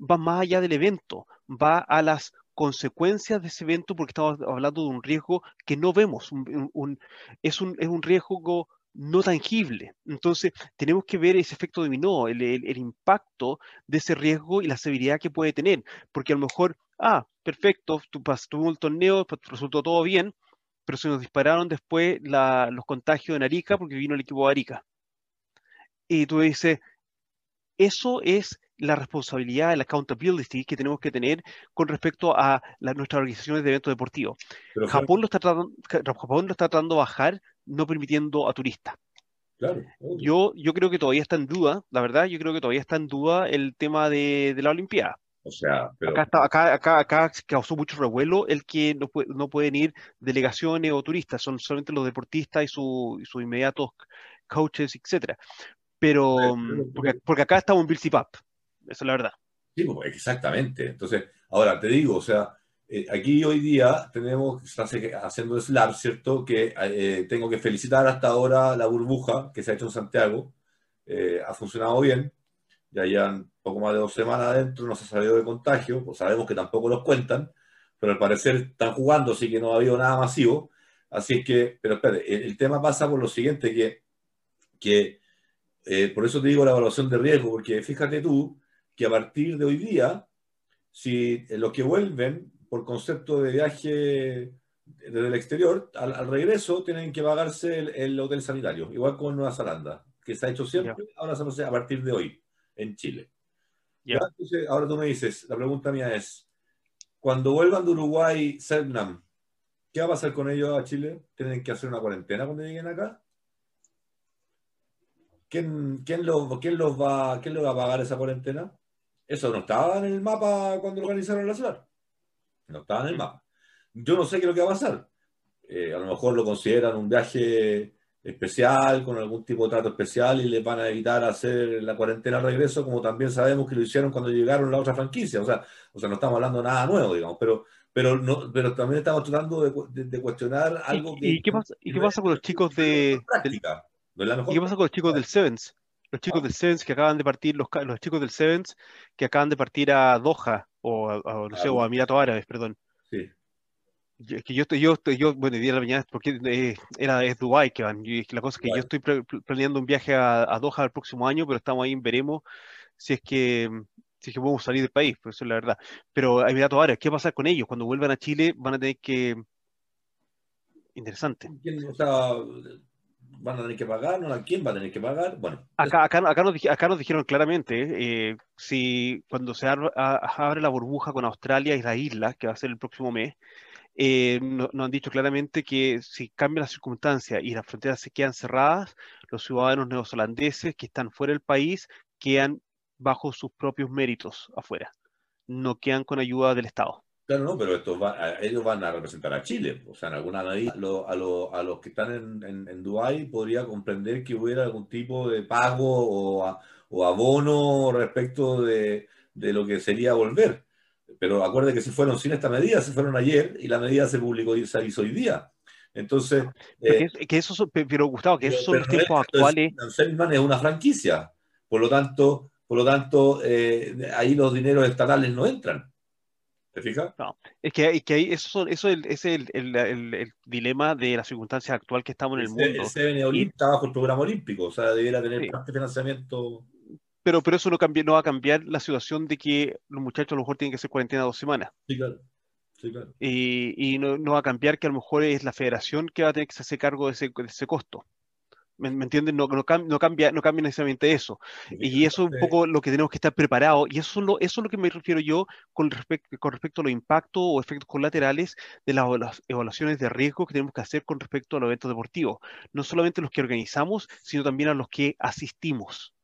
va más allá del evento, va a las consecuencias de ese evento porque estamos hablando de un riesgo que no vemos, un, es, un, es un riesgo no tangible. Entonces, tenemos que ver ese efecto dominó, el, el, impacto de ese riesgo y la severidad que puede tener, porque a lo mejor, ah, perfecto, tú tuvo el torneo, pues, resultó todo bien, pero se nos dispararon después los contagios en Arica porque vino el equipo de Arica. Y tú dices, eso es la responsabilidad, la accountability que tenemos que tener con respecto a nuestras organizaciones de eventos deportivos. Japón, lo está tratando, Japón lo está tratando de bajar, no permitiendo a turistas. yo, yo creo que todavía está en duda, la verdad, yo creo que todavía está en duda el tema de, de la Olimpiada. O sea, acá, acá, acá, causó mucho revuelo el que no, no pueden ir delegaciones o turistas, son solamente los deportistas y, sus inmediatos coaches, etcétera. Pero, mm, porque, acá estamos en Bill esa es la verdad. Sí, pues, exactamente. Entonces, ahora te digo, o sea, eh, aquí hoy día tenemos, haciendo SLAR, ¿cierto? Que eh, tengo que felicitar hasta ahora la burbuja que se ha hecho en Santiago. Eh, ha funcionado bien ya llevan poco más de dos semanas adentro, no se ha salido de contagio, pues sabemos que tampoco los cuentan, pero al parecer están jugando, así que no ha habido nada masivo. Así es que, pero espérate, el, tema pasa por lo siguiente, que, que eh, por eso te digo la evaluación de riesgo, porque fíjate tú que a partir de hoy día, si los que vuelven por concepto de viaje desde el exterior, al, regreso tienen que pagarse el, hotel sanitario, igual con Nueva Zelanda, que se ha hecho siempre, ahora se hace a partir de hoy en Chile. Ahora tú me dices, la pregunta mía es, cuando vuelvan de Uruguay, Selnam, ¿qué va a pasar con ellos a Chile? ¿Tienen que hacer una cuarentena cuando lleguen acá? ¿Quién, quién, los, quién los va, quién va a pagar esa cuarentena? Eso no estaba en el mapa cuando organizaron la ciudad. No estaba en el mapa. Yo no sé qué es lo que va a pasar. a lo mejor lo consideran un viaje especial, con algún tipo de trato especial y les van a evitar hacer la cuarentena al regreso, como también sabemos que lo hicieron cuando llegaron a la otra franquicia. O sea, o sea no estamos hablando de nada nuevo, digamos, pero, pero, no, pero también estamos tratando de, cuestionar algo ¿Y, ¿Y qué pasa, ¿y qué pasa con los chicos de... Práctica, ¿Y qué pasa con los chicos del Sevens? Los chicos del Sevens que acaban de partir, los, los chicos del Sevens que acaban de partir a Doha, o, a, no sé, o a Emiratos Árabes, perdón. Sí que yo estoy, yo estoy, yo, bueno, día de la mañana, porque eh, era, es Dubai que van. la cosa es que yo estoy planeando un viaje a, a, Doha el próximo año, pero estamos ahí, veremos si es que si es que podemos salir del país, pues eso es la verdad. Pero Emiratos Árabes, ¿qué va a pasar con ellos? Cuando vuelvan a Chile van a tener que... Interesante. O sea, van a tener que pagar, ¿no? ¿Quién va a tener que pagar? Bueno. Acá, acá, acá, nos, acá nos dijeron claramente, eh, si cuando se abre, abre la burbuja con Australia y las islas, que va a ser el próximo mes, eh, nos han dicho claramente que si cambian las circunstancias y las fronteras se quedan cerradas, los ciudadanos neozelandeses que están fuera del país quedan bajo sus propios méritos afuera, no quedan con ayuda del Estado. Claro, no, pero estos ellos van a representar a Chile. O sea, en alguna medida, a, a, los que están en, en, Dubái podría comprender que hubiera algún tipo de pago o, o abono respecto de, de, lo que sería volver. Pero acuerde que se fueron sin esta medida, se fueron ayer y la medida se publicó y se hizo hoy día. Entonces. Eh, que, eso pero Gustavo, que esos son los tiempos actuales. Selman es una franquicia. Por lo tanto, por lo tanto eh, ahí los dineros estatales no entran. ¿Te fijas? No, es que, que ahí eso, eso es el, el, el, dilema de la circunstancia actual que estamos en el, mundo. El CBN está bajo el programa olímpico, o sea, debiera tener parte financiamiento pero, pero eso no, cambia, no va a cambiar la situación de que los muchachos a lo mejor tienen que hacer cuarentena dos semanas. Sí, claro. Sí, claro. Y, y no, no, va a cambiar que a lo mejor es la federación que va a tener que hacerse cargo de ese, de ese costo. ¿Me, entienden? No, no, no, cambia, no cambia necesariamente eso. Y eso es un poco lo que tenemos que estar preparados. Y eso es lo, eso es lo que me refiero yo con, respecto con respecto a los impactos o efectos colaterales de las, las, evaluaciones de riesgo que tenemos que hacer con respecto a los eventos deportivos. No solamente los que organizamos, sino también a los que asistimos.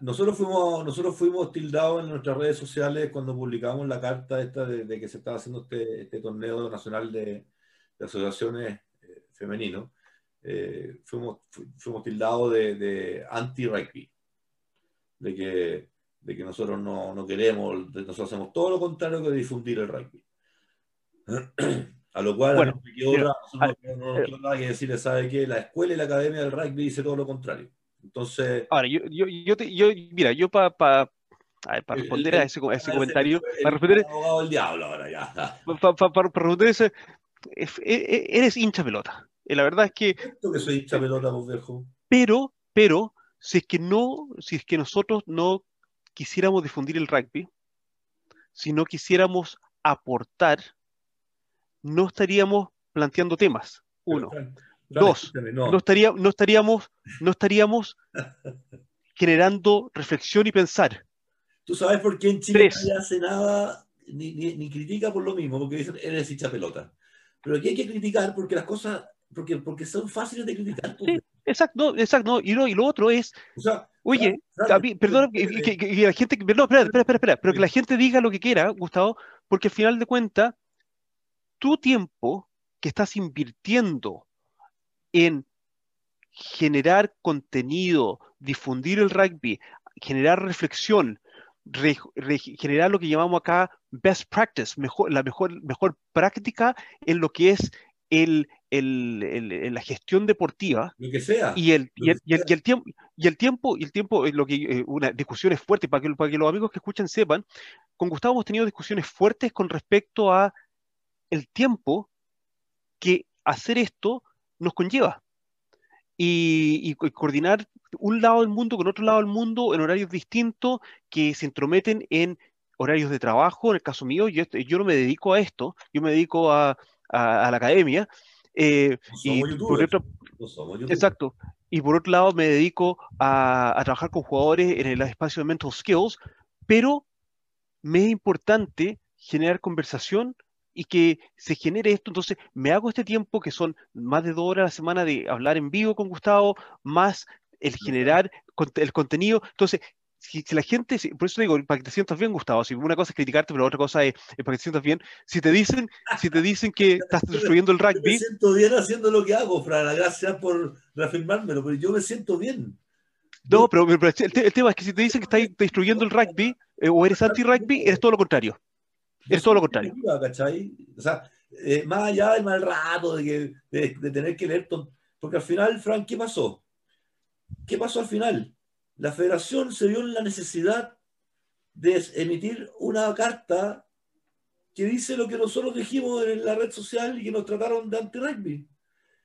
Nosotros fuimos, nosotros fuimos tildados en nuestras redes sociales cuando publicamos la carta esta de, que se estaba haciendo este, este torneo nacional de, asociaciones eh, femeninos. Eh, fuimos, fuimos tildados de, anti-rugby, de que, de que nosotros no, no queremos, nosotros hacemos todo lo contrario que difundir el rugby. A lo cual bueno, no, no, nada que decirle, sabe que la escuela y la academia del rugby dice todo lo contrario. Entonces. Ahora, yo, yo, yo, yo mira, yo para pa, responder a ese, ese comentario. Para responder. El diablo ahora ya. Para responder ese. Eres hincha pelota. La verdad es que. que soy hincha pelota, vos dejo. Pero, pero, si es que no, si es que nosotros no quisiéramos difundir el rugby, si no quisiéramos aportar, no estaríamos planteando temas. Uno. Dos, no. estaría, no, estaríamos, no estaríamos generando reflexión y pensar. ¿Tú sabes por qué en Chile no hace nada ni, ni, critica por lo mismo? Porque dicen, eres hincha pelota. Pero aquí hay que criticar porque las cosas, porque, porque son fáciles de criticar. Sí, exacto, exacto. Y, lo, y lo otro es, oye, perdón, que, la gente, no, espera, espera, espera, espera, pero que la gente diga lo que quiera, Gustavo, porque al final de cuentas, tu tiempo que estás invirtiendo en generar contenido, difundir el rugby, generar reflexión, generar lo que llamamos acá best practice, mejor, la mejor, mejor práctica en lo que es el, el, la gestión deportiva. Lo que sea. Y el, y el, y el, tiempo, y el tiempo, y el tiempo, lo que, eh, una discusiones fuertes, para que, para que los amigos que escuchan sepan, con Gustavo hemos tenido discusiones fuertes con respecto a el tiempo que hacer esto nos conlleva. Y, coordinar un lado del mundo con otro lado del mundo en horarios distintos que se entrometen en horarios de trabajo. En el caso mío, yo, yo no me dedico a esto, yo me dedico a, a, la academia. Eh, y por otro, exacto. Y por otro lado, me dedico a, a trabajar con jugadores en el espacio de mental skills, pero me es importante generar conversación y que se genere esto. Entonces, me hago este tiempo que son más de dos horas a la semana de hablar en vivo con Gustavo, más el generar el contenido. Entonces, si, la gente, por eso digo, para que te sientas bien, Gustavo, si una cosa es criticarte, pero otra cosa es, para que te sientas bien, si te dicen, si te dicen que estás destruyendo el rugby... me siento bien haciendo lo que hago, Fran, gracias por reafirmármelo, pero yo me siento bien. No, pero, el, tema es que si te dicen que estás destruyendo el rugby eh, o eres anti-rugby, eres todo lo contrario. Es todo lo contrario. O sea, eh, más allá del mal rato, de, de, tener que leer, porque al final, Frank, ¿qué pasó? ¿Qué pasó al final? La federación se vio en la necesidad de emitir una carta que dice lo que nosotros dijimos en la red social y que nos trataron de anti-rugby.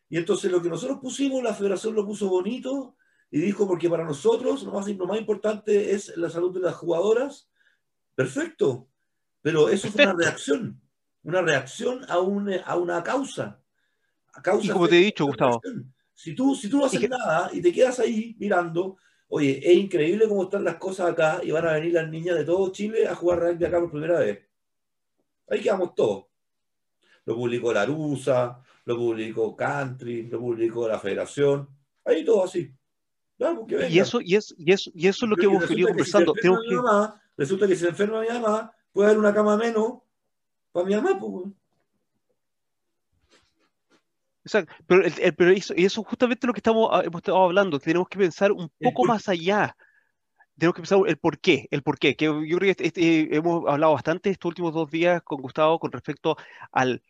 Y entonces lo que nosotros pusimos, la federación lo puso bonito y dijo, porque para nosotros lo más, lo más importante es la salud de las jugadoras. Perfecto, pero eso fue una reacción, una reacción a, un, a una causa. A causa y como te he dicho, Gustavo. Si tú, si tú no haces nada y te quedas ahí mirando, oye, es increíble cómo están las cosas acá y van a venir las niñas de todo Chile a jugar rugby acá por primera vez. Ahí quedamos todos. Lo publicó la Rusa, lo publicó Country, lo publicó la Federación. Ahí todo así. y, eso, y, eso, y, eso, y eso es lo que hemos querido conversando. resulta que se enferma mi mamá, puede haber una cama menos para mi mamá. Pues. Exacto, pero, pero eso, eso justamente lo que estamos, ah, hemos estado hablando, tenemos que pensar un poco más allá. Tenemos que pensar el por qué, el por qué, que yo creo que este, hemos hablado bastante estos últimos dos días con Gustavo con respecto al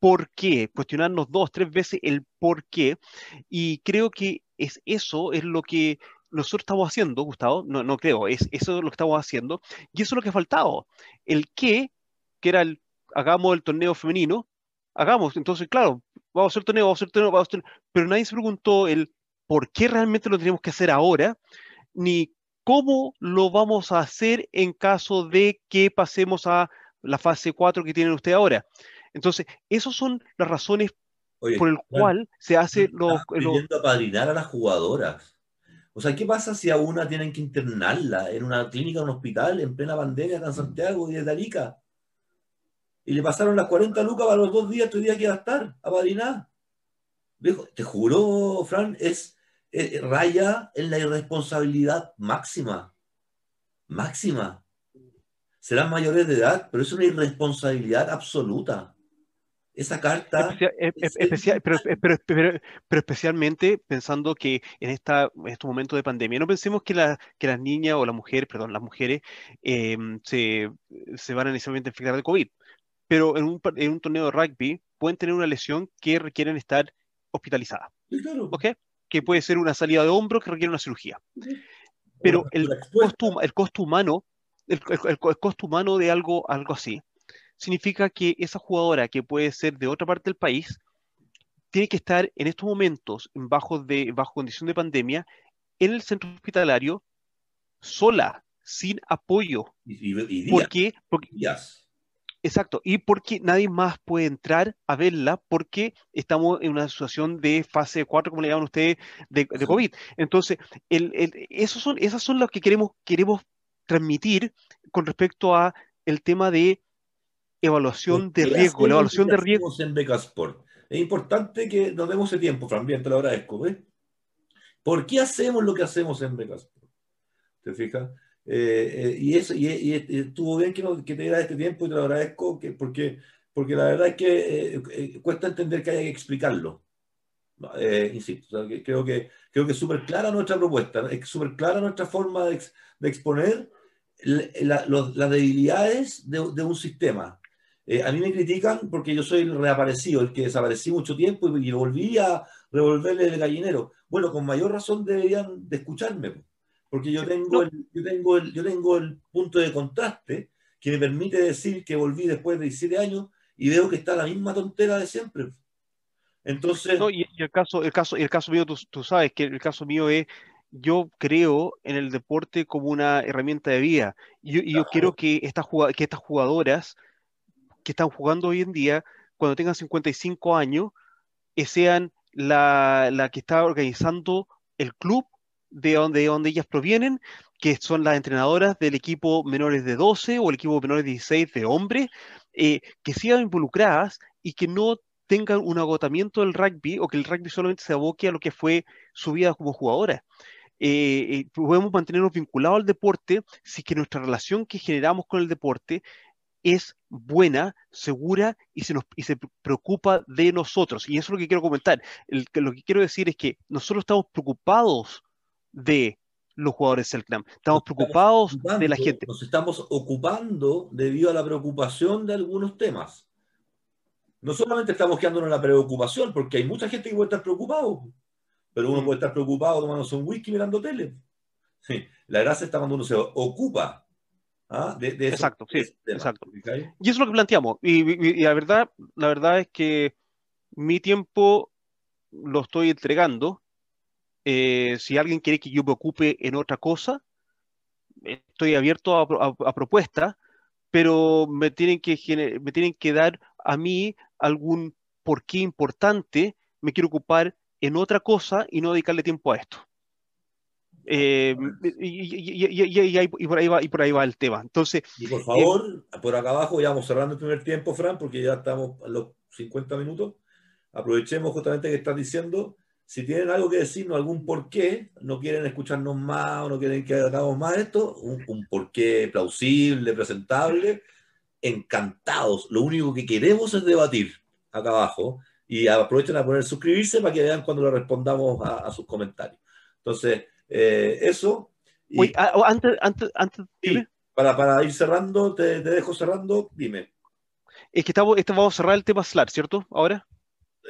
por qué, cuestionarnos dos, tres veces el por qué, y creo que es eso, es lo que nosotros estamos haciendo, Gustavo, no, no creo, es eso es lo que estamos haciendo, y eso es lo que ha faltado. El qué, que era el, hagamos el torneo femenino, hagamos, entonces, claro, vamos a hacer torneo, vamos a hacer torneo, vamos a hacer torneo, pero nadie se preguntó el por qué realmente lo tenemos que hacer ahora, ni cómo lo vamos a hacer en caso de que pasemos a la fase 4 que tienen ustedes ahora. Entonces, esas son las razones por el cual se hace lo, lo... apadrinar a las jugadoras. O sea, ¿qué pasa si a una tienen que internarla en una clínica, en un hospital, en plena pandemia acá en Santiago y de Arica? Y le pasaron las 40 lucas para los dos días, tu día que va a estar, apadrinar. Te juro, Fran, es raya en la irresponsabilidad máxima. Máxima. Serán mayores de edad, pero es una irresponsabilidad absoluta esa carta. Especial, pero, pero, especialmente pensando que en, esta, en estos momentos de pandemia, no pensemos que, la, que las niñas o las mujeres, perdón, las mujeres em, se, se, van a necesariamente infectar de COVID, pero en un, en un, torneo de rugby pueden tener una lesión que requieren estar hospitalizadas. ¿Ok? Que puede ser una salida de hombro que requiere una cirugía. Pero el costo, el costo humano, el, el, costo humano de algo, algo así, significa que esa jugadora que puede ser de otra parte del país tiene que estar en estos momentos bajo, de, bajo condición de pandemia en el centro hospitalario sola, sin apoyo. Y, ¿Por qué? Porque, Exacto, y porque nadie más puede entrar a verla porque estamos en una situación de fase 4, como le llaman ustedes, de, COVID. Entonces, el, esos son, esas son las que queremos, queremos transmitir con respecto a el tema de evaluación de riesgo, la evaluación de riesgo. En Becasport. Es importante que nos demos ese tiempo, Fran, bien, te lo agradezco. ¿ves? ¿Por qué hacemos lo que hacemos en Becasport? ¿Te fijas? Eh, eh, y, eso, y, estuvo bien que, que te diera este tiempo y te lo agradezco que, porque, porque la verdad es que eh, cuesta entender que haya que explicarlo. insisto, creo que creo que es súper clara nuestra propuesta, es súper clara nuestra forma de, de exponer las debilidades de, de, un sistema. Eh, a mí me critican porque yo soy el reaparecido, el que desaparecí mucho tiempo y, volví a revolverle el gallinero. Bueno, con mayor razón deberían de escucharme, porque yo tengo, el, yo, tengo el, yo tengo el punto de contraste que me permite decir que volví después de 17 años y veo que está la misma tontera de siempre. Entonces... y, el, caso, el, caso, el caso mío, tú, tú sabes que el caso mío es yo creo en el deporte como una herramienta de vida. Y yo, quiero que estas, que estas jugadoras que están jugando hoy en día, cuando tengan 55 años, eh, sean la, la, que está organizando el club de donde, ellas provienen, que son las entrenadoras del equipo menores de 12 o el equipo menores de 16 de hombres, eh, que sean involucradas y que no tengan un agotamiento del rugby o que el rugby solamente se aboque a lo que fue su vida como jugadora. eh, podemos mantenernos vinculados al deporte si que nuestra relación que generamos con el deporte es buena, segura y se, nos, y se preocupa de nosotros. Y eso es lo que quiero comentar. lo que quiero decir es que nosotros estamos preocupados de los jugadores del CLAM. Estamos preocupados de la gente. Nos estamos ocupando debido a la preocupación de algunos temas. No solamente estamos quedándonos en la preocupación, porque hay mucha gente que puede estar preocupado, pero uno mm. puede estar preocupado tomándose un whisky mirando tele. Sí. La gracia está cuando uno se ocupa ¿ah? de, exacto, sí, exacto. Y eso es lo que planteamos. Y, la verdad, la verdad es que mi tiempo lo estoy entregando eh, si alguien quiere que yo me ocupe en otra cosa, estoy abierto a, propuestas, pero me tienen, que, me tienen que dar a mí algún porqué importante, me quiero ocupar en otra cosa y no dedicarle tiempo a esto. Eh, y, por ahí va, y por ahí va el tema. Entonces, y por favor, por acá abajo, ya vamos cerrando el primer tiempo, Fran, porque ya estamos a los 50 minutos. Aprovechemos justamente que estás diciendo si tienen algo que decirnos, algún porqué, no quieren escucharnos más o no quieren que hagamos más esto, un, un porqué plausible, presentable, encantados. Lo único que queremos es debatir acá abajo y aprovechen a poner suscribirse para que vean cuando le respondamos a, sus comentarios. Entonces, eh, eso. Ah, oh, antes, antes, antes para, para, ir cerrando, te, dejo cerrando, dime. Es que estamos, vamos a cerrar el tema SLAR, ¿cierto? Ahora.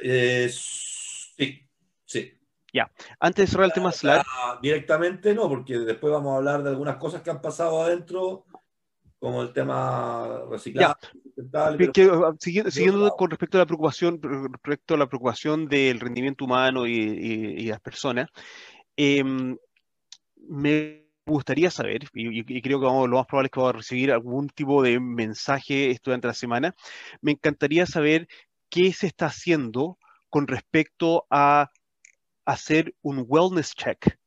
Eh, sí. Sí. Ya, antes de cerrar el tema Slack. Directamente no, porque después vamos a hablar de algunas cosas que han pasado adentro, como el tema reciclaje. Uh, siguiendo, con respecto a la preocupación, respecto a la preocupación del rendimiento humano y, las personas, em, me gustaría saber, y, creo que lo más probable es que vamos a recibir algún tipo de mensaje durante la semana, me encantaría saber qué se está haciendo con respecto a hacer un wellness check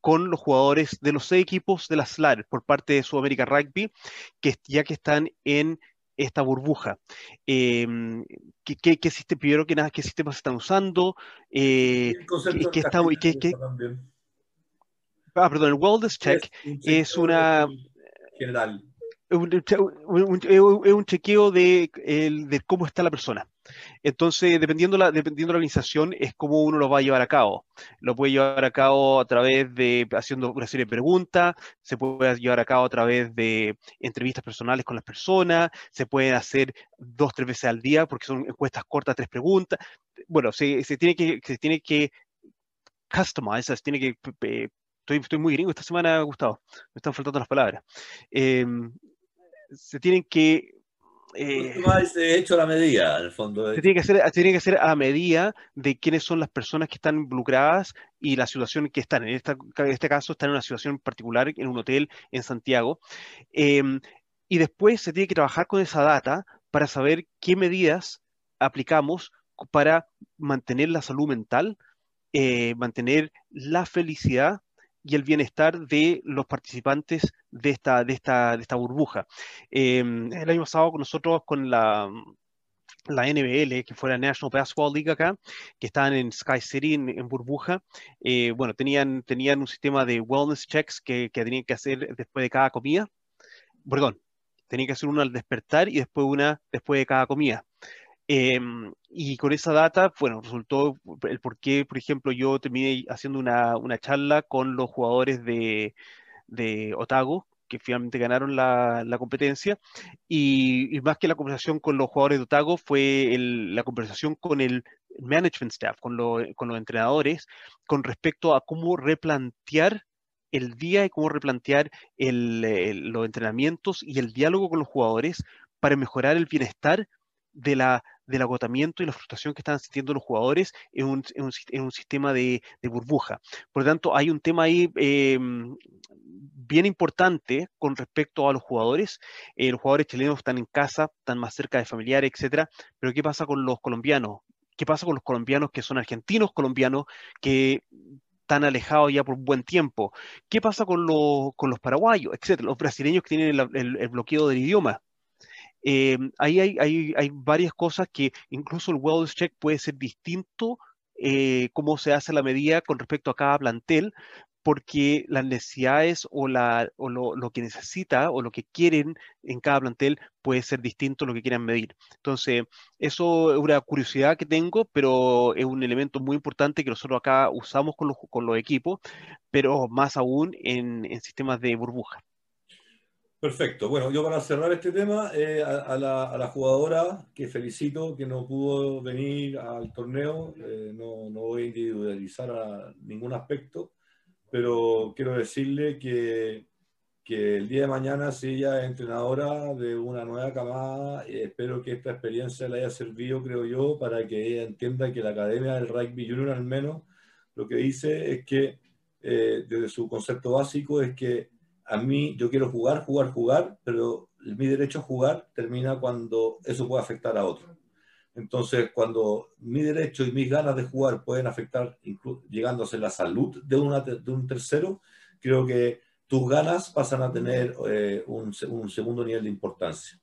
con los jugadores de los seis equipos de la SLAR por parte de Sudamérica Rugby, que ya que están en esta burbuja. Em, ¿qué, qué, qué, sistema, primero que nada, qué sistemas están usando? Eh, ¿qué, está, qué, ah, perdón, el wellness check es, una... General. Un, un, chequeo de, de cómo está la persona. Entonces, dependiendo la, dependiendo la organización, es cómo uno lo va a llevar a cabo. Lo puede llevar a cabo a través de haciendo una serie de preguntas, se puede llevar a cabo a través de entrevistas personales con las personas, se puede hacer dos, tres veces al día porque son encuestas cortas, tres preguntas. Bueno, se, tiene que, se tiene que customize, se tiene que Estoy, estoy, muy gringo esta semana, Gustavo. Me están faltando las palabras. Em, se tienen que eh, hecho a la medida, el fondo. tiene que, ser, tiene que ser a medida de quiénes son las personas que están involucradas y la situación que están. En, este caso, están en una situación particular en un hotel en Santiago. Em, y después se tiene que trabajar con esa data para saber qué medidas aplicamos para mantener la salud mental, eh, mantener la felicidad y el bienestar de los participantes de esta, de esta, de esta burbuja. Em, el año pasado nosotros con la, la NBL, que fue la National Basketball League acá, que estaban en Sky City, en, burbuja, eh, bueno, tenían, tenían un sistema de wellness checks que, que, tenían que hacer después de cada comida. Perdón, tenían que hacer una al despertar y después una después de cada comida. Em, y con esa data, bueno, resultó el por qué, por ejemplo, yo terminé haciendo una, una charla con los jugadores de, de Otago, que finalmente ganaron la, la competencia, y, más que la conversación con los jugadores de Otago fue la conversación con el management staff, con, con los entrenadores, con respecto a cómo replantear el día y cómo replantear el, los entrenamientos y el diálogo con los jugadores para mejorar el bienestar de la, del agotamiento y la frustración que están sintiendo los jugadores en un, en un, en un sistema de, de, burbuja. Por lo tanto, hay un tema ahí em, bien importante con respecto a los jugadores. Eh, los jugadores chilenos están en casa, están más cerca de familiares, etcétera. Pero ¿qué pasa con los colombianos? ¿Qué pasa con los colombianos que son argentinos colombianos que están alejados ya por buen tiempo? ¿Qué pasa con los, con los paraguayos, etcétera? Los brasileños que tienen el, el bloqueo del idioma. Eh, ahí hay, varias cosas que incluso el wellness check puede ser distinto eh, cómo se hace la medida con respecto a cada plantel, porque las necesidades o, lo, que necesita o lo que quieren en cada plantel puede ser distinto a lo que quieran medir. Entonces, eso es una curiosidad que tengo, pero es un elemento muy importante que nosotros acá usamos con los, con los equipos, pero más aún en, en sistemas de burbuja. Perfecto. Bueno, yo para cerrar este tema, eh, a, la, jugadora que felicito que no pudo venir al torneo, eh, no, no, voy a individualizar a ningún aspecto, pero quiero decirle que, que el día de mañana, si ella es entrenadora de una nueva camada, eh, espero que esta experiencia le haya servido, creo yo, para que ella entienda que la Academia del Rugby Junior al menos lo que dice es que, desde su concepto básico, es que a mí yo quiero jugar, jugar, jugar, pero mi derecho a jugar termina cuando eso puede afectar a otro. Entonces, cuando mi derecho y mis ganas de jugar pueden afectar, llegándose la salud de, una, de un tercero, creo que tus ganas pasan a tener eh, un, un, segundo nivel de importancia,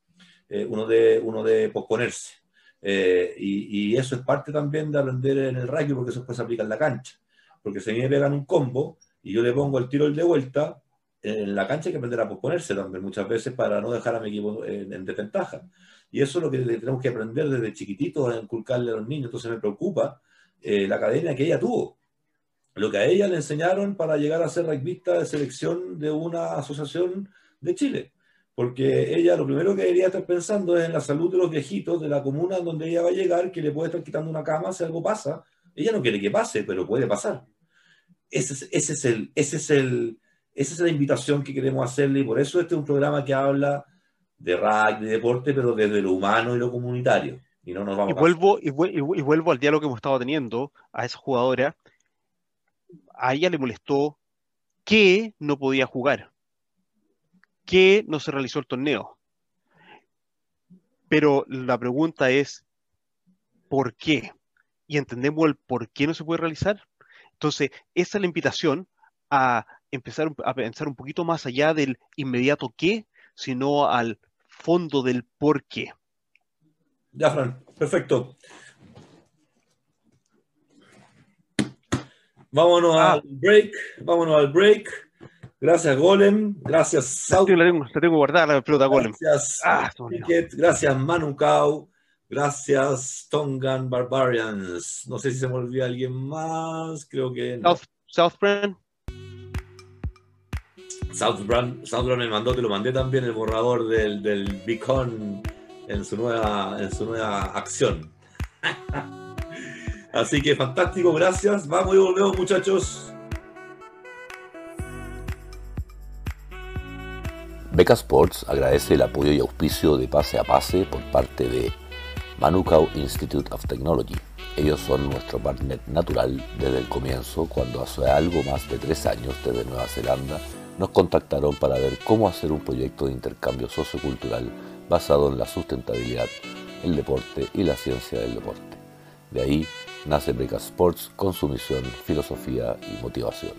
eh, uno, de, uno de posponerse. Eh, y, y, eso es parte también de aprender en el rugby, porque eso después se aplica en la cancha. Porque si me pegan un combo y yo le pongo el tiro de vuelta, en la cancha hay que aprender a posponerse también muchas veces para no dejar a mi equipo en, desventaja. Y eso es lo que tenemos que aprender desde chiquititos a inculcarle a los niños. Entonces me preocupa eh, la academia que ella tuvo. Lo que a ella le enseñaron para llegar a ser rugbyista de selección de una asociación de Chile. Porque ella lo primero que debería estar pensando es en la salud de los viejitos de la comuna donde ella va a llegar, que le puede estar quitando una cama si algo pasa. Ella no quiere que pase, pero puede pasar. Ese ese es el, ese es el, esa es la invitación que queremos hacerle y por eso este es un programa que habla de rugby, de deporte, pero desde lo humano y lo comunitario. Y, no nos vamos y, vuelvo, y, vuelvo al diálogo que hemos estado teniendo a esa jugadora. A ella le molestó que no podía jugar, que no se realizó el torneo. Pero la pregunta es, ¿por qué? Y entendemos el por qué no se puede realizar. Entonces, esa es la invitación a empezar a pensar un poquito más allá del inmediato qué, sino al fondo del por qué. Ya, Fran, perfecto. Vámonos ah. al break, vámonos al break. Gracias, Golem. Gracias, South. La tengo, la tengo guardada la pelota, Golem. Gracias, ah, Gracias, Manukau. Gracias, Tongan Barbarians. No sé si se me olvida alguien más. Creo que no. South, Southbrand. Southbrand, me mandó, te lo mandé también el borrador del, del Beacon en su nueva, en su nueva acción. Así que fantástico, gracias. Vamos y volvemos, muchachos. Beca Sports agradece el apoyo y auspicio de Pase a Pase por parte de Manukau Institute of Technology. Ellos son nuestro partner natural desde el comienzo, cuando hace algo más de tres años desde Nueva Zelanda nos contactaron para ver cómo hacer un proyecto de intercambio sociocultural basado en la sustentabilidad, el deporte y la ciencia del deporte. De ahí nace Breca Sports con su misión, filosofía y motivación.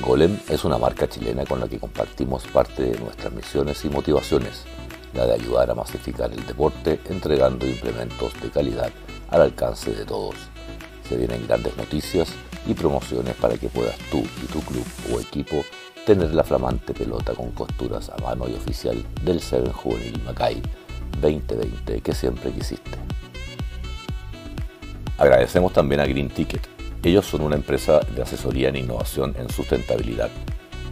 Golem es una marca chilena con la que compartimos parte de nuestras misiones y motivaciones, la de ayudar a masificar el deporte entregando implementos de calidad al alcance de todos. Se vienen grandes noticias y promociones para que puedas tú y tu club o equipo tener la flamante pelota con costuras a mano y oficial del Seven Juvenil Macay 2020 que siempre quisiste. Agradecemos también a Green Ticket. Ellos son una empresa de asesoría en innovación en sustentabilidad.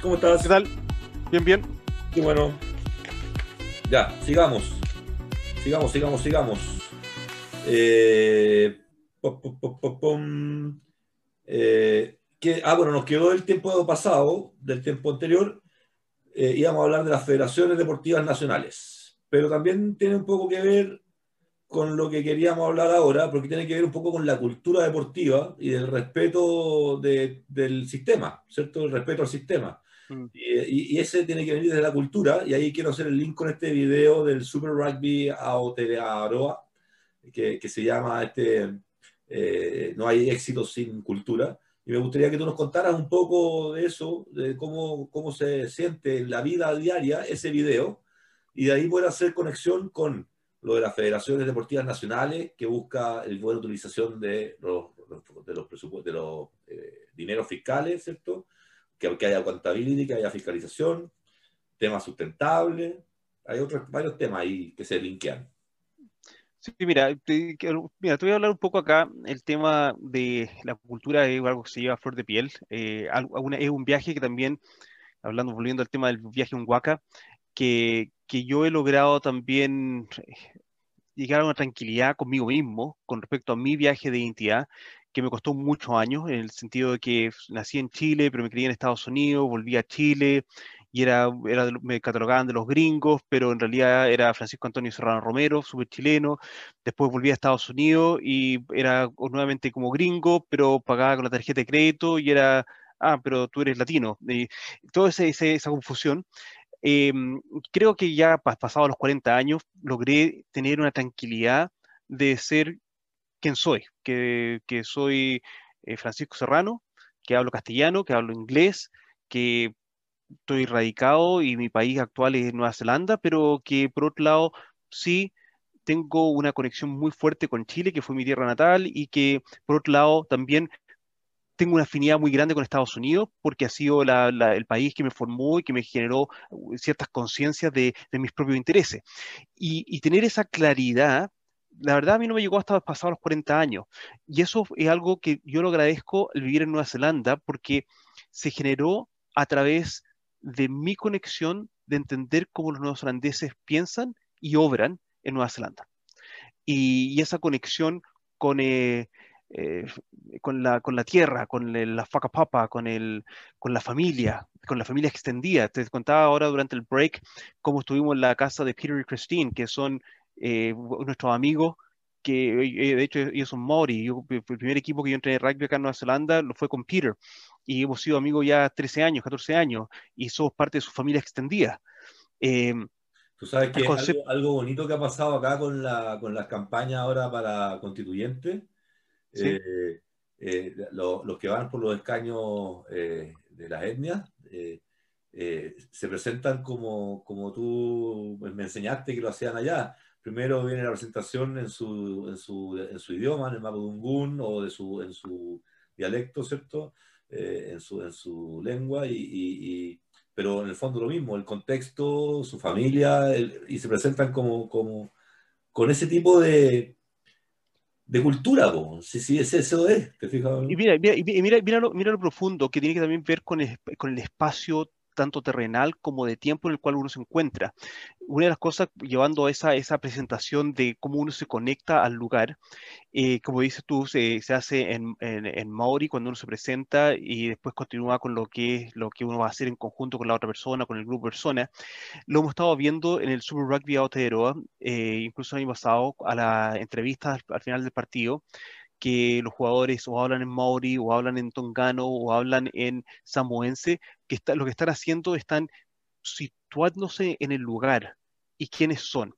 ¿Cómo estás? ¿Qué tal? Bien, bien. Qué bueno. Ya, sigamos. Sigamos, sigamos, sigamos. Eh, eh, que, ah, bueno, nos quedó el tiempo pasado, del tiempo anterior. Eh, íbamos a hablar de las federaciones deportivas nacionales. Pero también tiene un poco que ver con lo que queríamos hablar ahora, porque tiene que ver un poco con la cultura deportiva y del respeto del sistema, ¿cierto? El respeto al sistema. Mm. Y, ese tiene que venir desde la cultura, y ahí quiero hacer el link con este video del Super Rugby Aotearoa, que, que se llama este, eh, No hay éxito sin cultura. Y me gustaría que tú nos contaras un poco de eso, de cómo, cómo se siente en la vida diaria ese video, y de ahí poder hacer conexión con lo de las federaciones deportivas nacionales, que busca el buena utilización de los, de los presupuestos, de los eh, dineros fiscales, ¿cierto? Que, que haya accountability, que haya fiscalización, temas sustentables, hay otros varios temas ahí que se linkean. Sí, mira te, mira, te voy a hablar un poco acá. El tema de la cultura es algo que se lleva a flor de piel. Eh, es un viaje que también, hablando, volviendo al tema del viaje en Huaca, que, que yo he logrado también eh, llegar a una tranquilidad conmigo mismo con respecto a mi viaje de identidad, que me costó muchos años, en el sentido de que nací en Chile, pero me crié en Estados Unidos, volví a Chile, y era, era me catalogaban de los gringos, pero en realidad era Francisco Antonio Serrano Romero, súper chileno. Después volví a Estados Unidos y era nuevamente como gringo, pero pagaba con la tarjeta de crédito y era, ah, pero tú eres latino. Y toda esa confusión. Em, creo que ya pasados los 40 años logré tener una tranquilidad de ser quien soy, que, que soy eh, Francisco Serrano, que hablo castellano, que hablo inglés, que estoy radicado y mi país actual es Nueva Zelanda, pero que por otro lado sí tengo una conexión muy fuerte con Chile, que fue mi tierra natal, y que por otro lado también tengo una afinidad muy grande con Estados Unidos porque ha sido el país que me formó y que me generó uh, ciertas conciencias de, mis propios intereses. Y, tener esa claridad, la verdad a mí no me llegó hasta pasados los 40 años. Y eso es algo que yo lo agradezco al vivir en Nueva Zelanda porque se generó a través de mi conexión de entender cómo los neozelandeses piensan y obran en Nueva Zelanda. Y, esa conexión con, eh, eh, con, la, con la tierra, con la papa, con, el, con la familia, con la familia extendida. Te contaba ahora durante el break cómo estuvimos en la casa de Peter y Christine, que son eh, nuestros amigos, que de hecho ellos son Maori. el primer equipo que yo entré en rugby acá en Nueva Zelanda lo fue con Peter y hemos sido amigos ya 13 años, 14 años, y somos parte de su familia extendida. Eh, Tú sabes que algo, bonito que ha pasado acá con, la, con las campañas ahora para constituyentes. Eh, eh, los que van por los escaños de las etnias se presentan como, como tú me enseñaste que lo hacían allá. Primero viene la presentación en su, en su, en su idioma, en el mapudungún o de su, en su dialecto, ¿cierto? Eh, en, su, en su lengua, y, pero en el fondo lo mismo, el contexto, su familia, y se presentan como, como con ese tipo de, de cultura, si, si ese, eso es, ¿te fijas? Y mira, mira, mira, mira, lo, mira, lo, profundo, que tiene que también ver con el, con el espacio tanto terrenal como de tiempo en el cual uno se encuentra. Una de las cosas, llevando esa, esa presentación de cómo uno se conecta al lugar, eh, como dices tú, se, se hace en, en, Maori cuando uno se presenta y después continúa con lo que, lo que uno va a hacer en conjunto con la otra persona, con el grupo de personas. Lo hemos estado viendo en el Super Rugby Aotearoa, eh, incluso el año pasado, a la entrevista al final del partido que los jugadores o hablan en Maori o hablan en Tongano o hablan en samoense, que está, lo que están haciendo están situándose en el lugar y quiénes son.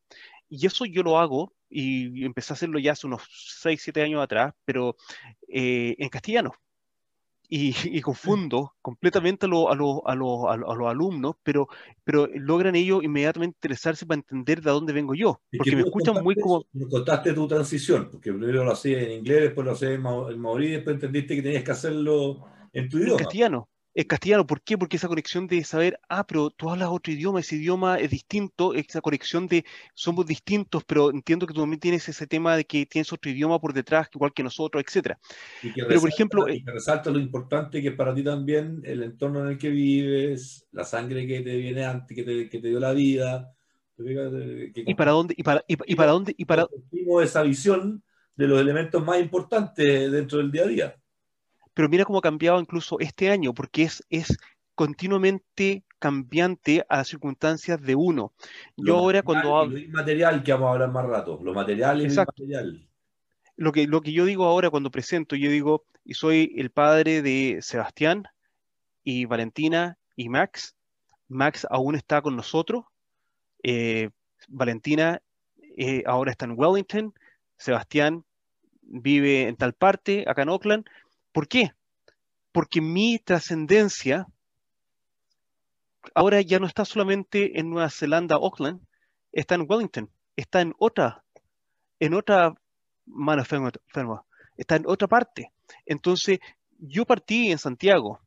Y eso yo lo hago y empecé a hacerlo ya hace unos 6, 7 años atrás, pero eh, en castellano. y, confundo completamente a, a, a, los alumnos, pero, pero logran ellos inmediatamente interesarse para entender de dónde vengo yo, porque me escuchan muy como... Me contaste tu transición, porque primero lo hacías en inglés, después lo hacías en maorí, después entendiste que tenías que hacerlo en tu idioma. En castellano es castellano. ¿Por qué? Porque esa conexión de saber, ah, pero tú hablas otro idioma, ese idioma es distinto, esa conexión de somos distintos, pero entiendo que tú también tienes ese tema de que tienes otro idioma por detrás, igual que nosotros, etcétera. pero, por ejemplo... Y que resalta lo importante que es para ti también el entorno en el que vives, la sangre que te viene antes, que te, que te dio la vida. ¿Y para dónde? ¿Y para, y, para dónde? Y para... esa visión de los elementos más importantes dentro del día a día pero mira cómo ha cambiado incluso este año, porque es, es continuamente cambiante a las circunstancias de uno. Yo ahora cuando hablo... Lo material que vamos a hablar más rato, lo material y lo inmaterial. Lo que, lo que yo digo ahora cuando presento, yo digo, y soy el padre de Sebastián y Valentina y Max. Max aún está con nosotros. Eh, Valentina eh, ahora está en Wellington. Sebastián vive en tal parte, acá en Oakland. ¿Por qué? Porque mi trascendencia ahora ya no está solamente en Nueva Zelanda, Auckland, está en Wellington, está en otra, en otra mano enferma, está en otra parte. Entonces, yo partí en Santiago,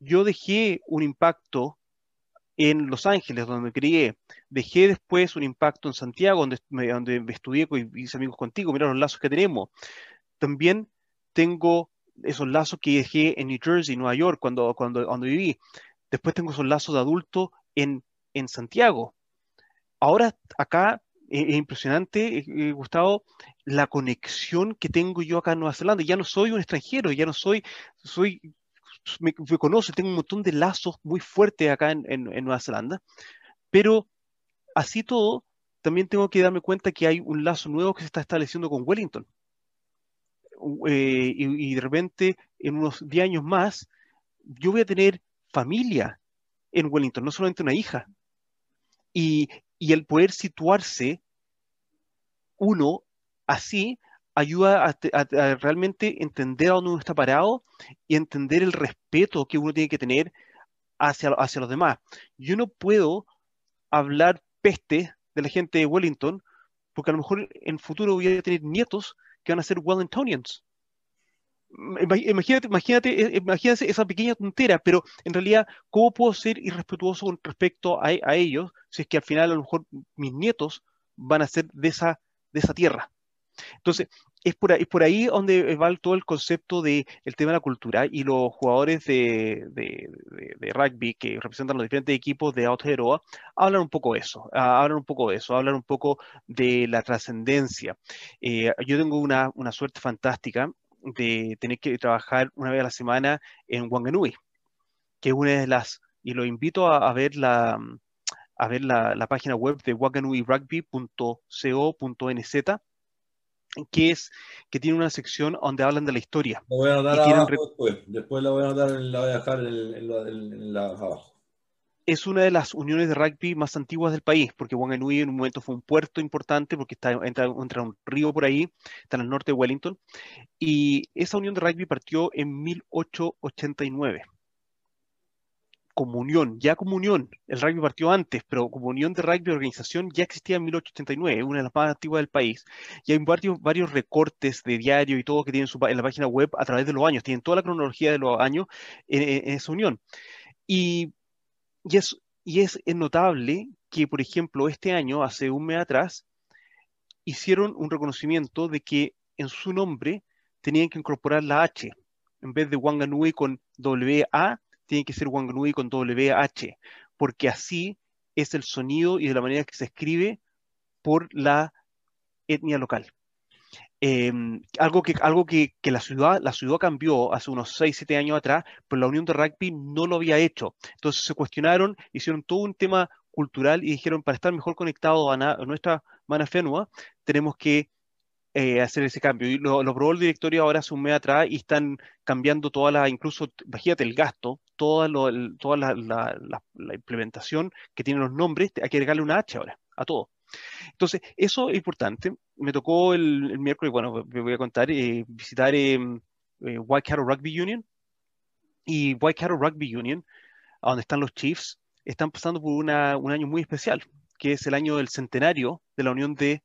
yo dejé un impacto en Los Ángeles, donde me crié, dejé después un impacto en Santiago, donde, donde estudié y hice amigos contigo, mira los lazos que tenemos. También tengo esos lazos que dejé en New Jersey, Nueva York, cuando, cuando, cuando viví. Después tengo esos lazos de adulto en, en Santiago. Ahora acá es impresionante, eh, Gustavo, la conexión que tengo yo acá en Nueva Zelanda. Ya no soy un extranjero, ya no soy, soy me, me conoce, tengo un montón de lazos muy fuertes acá en, en Nueva Zelanda, pero así todo, también tengo que darme cuenta que hay un lazo nuevo que se está estableciendo con Wellington. Eh, y, de repente en unos 10 años más, yo voy a tener familia en Wellington, no solamente una hija. Y, el poder situarse uno así ayuda a, realmente entender a dónde uno está parado y entender el respeto que uno tiene que tener hacia, hacia los demás. Yo no puedo hablar peste de la gente de Wellington porque a lo mejor en futuro voy a tener nietos que van a ser Wellingtonians. Imagínate, imagínate, eh, imagínate esa pequeña tontera, pero en realidad, ¿cómo puedo ser irrespetuoso con respecto a, ellos si es que al final a lo mejor mis nietos van a ser de esa, de esa tierra? Entonces, es por, ahí, donde va todo el concepto del tema de la cultura y los jugadores de, rugby que representan los diferentes equipos de Aotearoa hablan un poco de eso, ah, hablan un poco de eso, hablan un poco de la trascendencia. Eh, yo tengo una, suerte fantástica de tener que trabajar una vez a la semana en Wanganui, que es una de las, y lo invito a, ver la a ver la, página web de wanganuirugby.co.nz que es que tiene una sección donde hablan de la historia. Lo voy a anotar después. Después la voy a anotar, la voy a dejar en, la, abajo. Es una de las uniones de rugby más antiguas del país, porque Wanganui en un momento fue un puerto importante, porque está, entra, entra un río por ahí, está en el norte de Wellington, y esa unión de rugby partió en 1889 comunión, ya comunión, el rugby partió antes, pero comunión de rugby organización ya existía en 1889, una de las más antiguas del país. Y hay varios, recortes de diario y todo que tienen en la página web a través de los años, tienen toda la cronología de los años en, esa unión. Y, y, es, y es notable que, por ejemplo, este año, hace un mes atrás, hicieron un reconocimiento de que en su nombre tenían que incorporar la H. En vez de Wanganui con WA, tiene que ser Wanganui con WH, porque así es el sonido y de la manera que se escribe por la etnia local. Em, algo que, algo que, la, ciudad, la ciudad cambió hace unos 6, 7 años atrás, pero la Unión de Rugby no lo había hecho. Entonces se cuestionaron, hicieron todo un tema cultural y dijeron, para estar mejor conectados a, nuestra mana fenua, tenemos que eh, hacer ese cambio. Y lo, lo, probó el directorio ahora hace un mes atrás y están cambiando toda la, incluso, imagínate el gasto, toda, la, implementación que tienen los nombres, hay que agregarle una H ahora, a todo. Entonces, eso es importante. Me tocó el, miércoles, bueno, me voy a contar, eh, visitar eh, eh, White Cattle Rugby Union, y Waikato Rugby Union, donde están los Chiefs, están pasando por un año muy especial, que es el año del centenario de la Unión de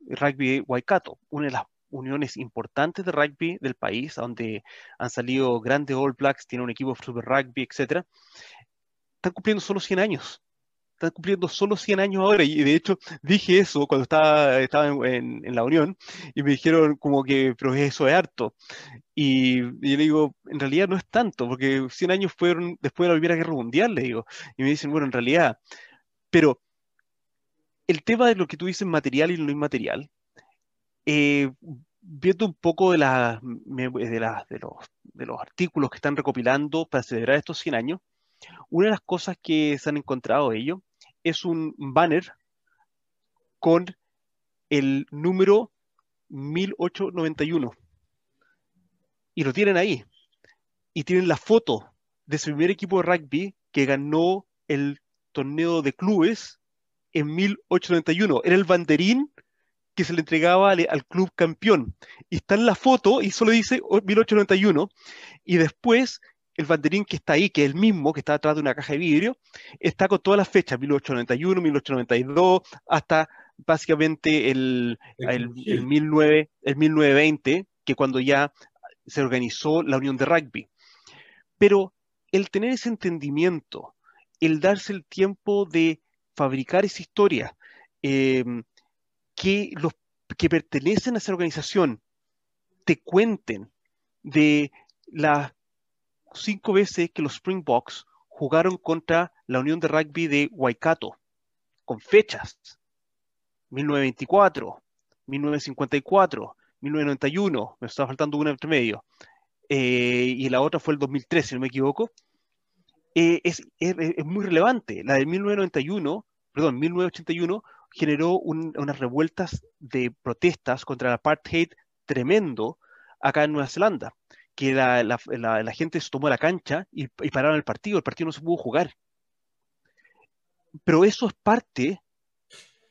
Rugby Waikato, una de las uniones importantes de rugby del país, donde han salido grandes All Blacks, tiene un equipo de Super Rugby, etc. Están cumpliendo solo 100 años. Están cumpliendo solo 100 años ahora. Y de hecho dije eso cuando estaba, estaba en, la unión y me dijeron como que, pero eso es harto. Y, y, le digo, en realidad no es tanto, porque 100 años fueron después de la Primera Guerra Mundial, le digo. Y me dicen, bueno, en realidad, pero el tema de lo que tú dices material y lo inmaterial, eh, viendo un poco de, la, de, de, los, de los artículos que están recopilando para celebrar estos 100 años, una de las cosas que se han encontrado ellos es un banner con el número 1891. Y lo tienen ahí. Y tienen la foto de su primer equipo de rugby que ganó el torneo de clubes en 1891. Era el banderín que se le entregaba al, club campeón. Y está en la foto y solo dice 1891. Y después el banderín que está ahí, que es el mismo, que está atrás de una caja de vidrio, está con todas las fechas, 1891, 1892, hasta básicamente el, el, el, 19, el 1920, que cuando ya se organizó la Unión de Rugby. Pero el tener ese entendimiento, el darse el tiempo de fabricar esa historia, eh, que los que pertenecen a esa organización te cuenten de las cinco veces que los Springboks jugaron contra la Unión de Rugby de Waikato, con fechas. 1924, 1954, 1991, me estaba faltando una entre medio, eh, y la otra fue el 2013, si no me equivoco, eh, es, es, es, muy relevante. La de 1991, perdón, 1981 generó unas revueltas de protestas contra el apartheid tremendo acá en Nueva Zelanda, que la, la, gente se tomó la cancha y, pararon el partido, el partido no se pudo jugar. Pero eso es parte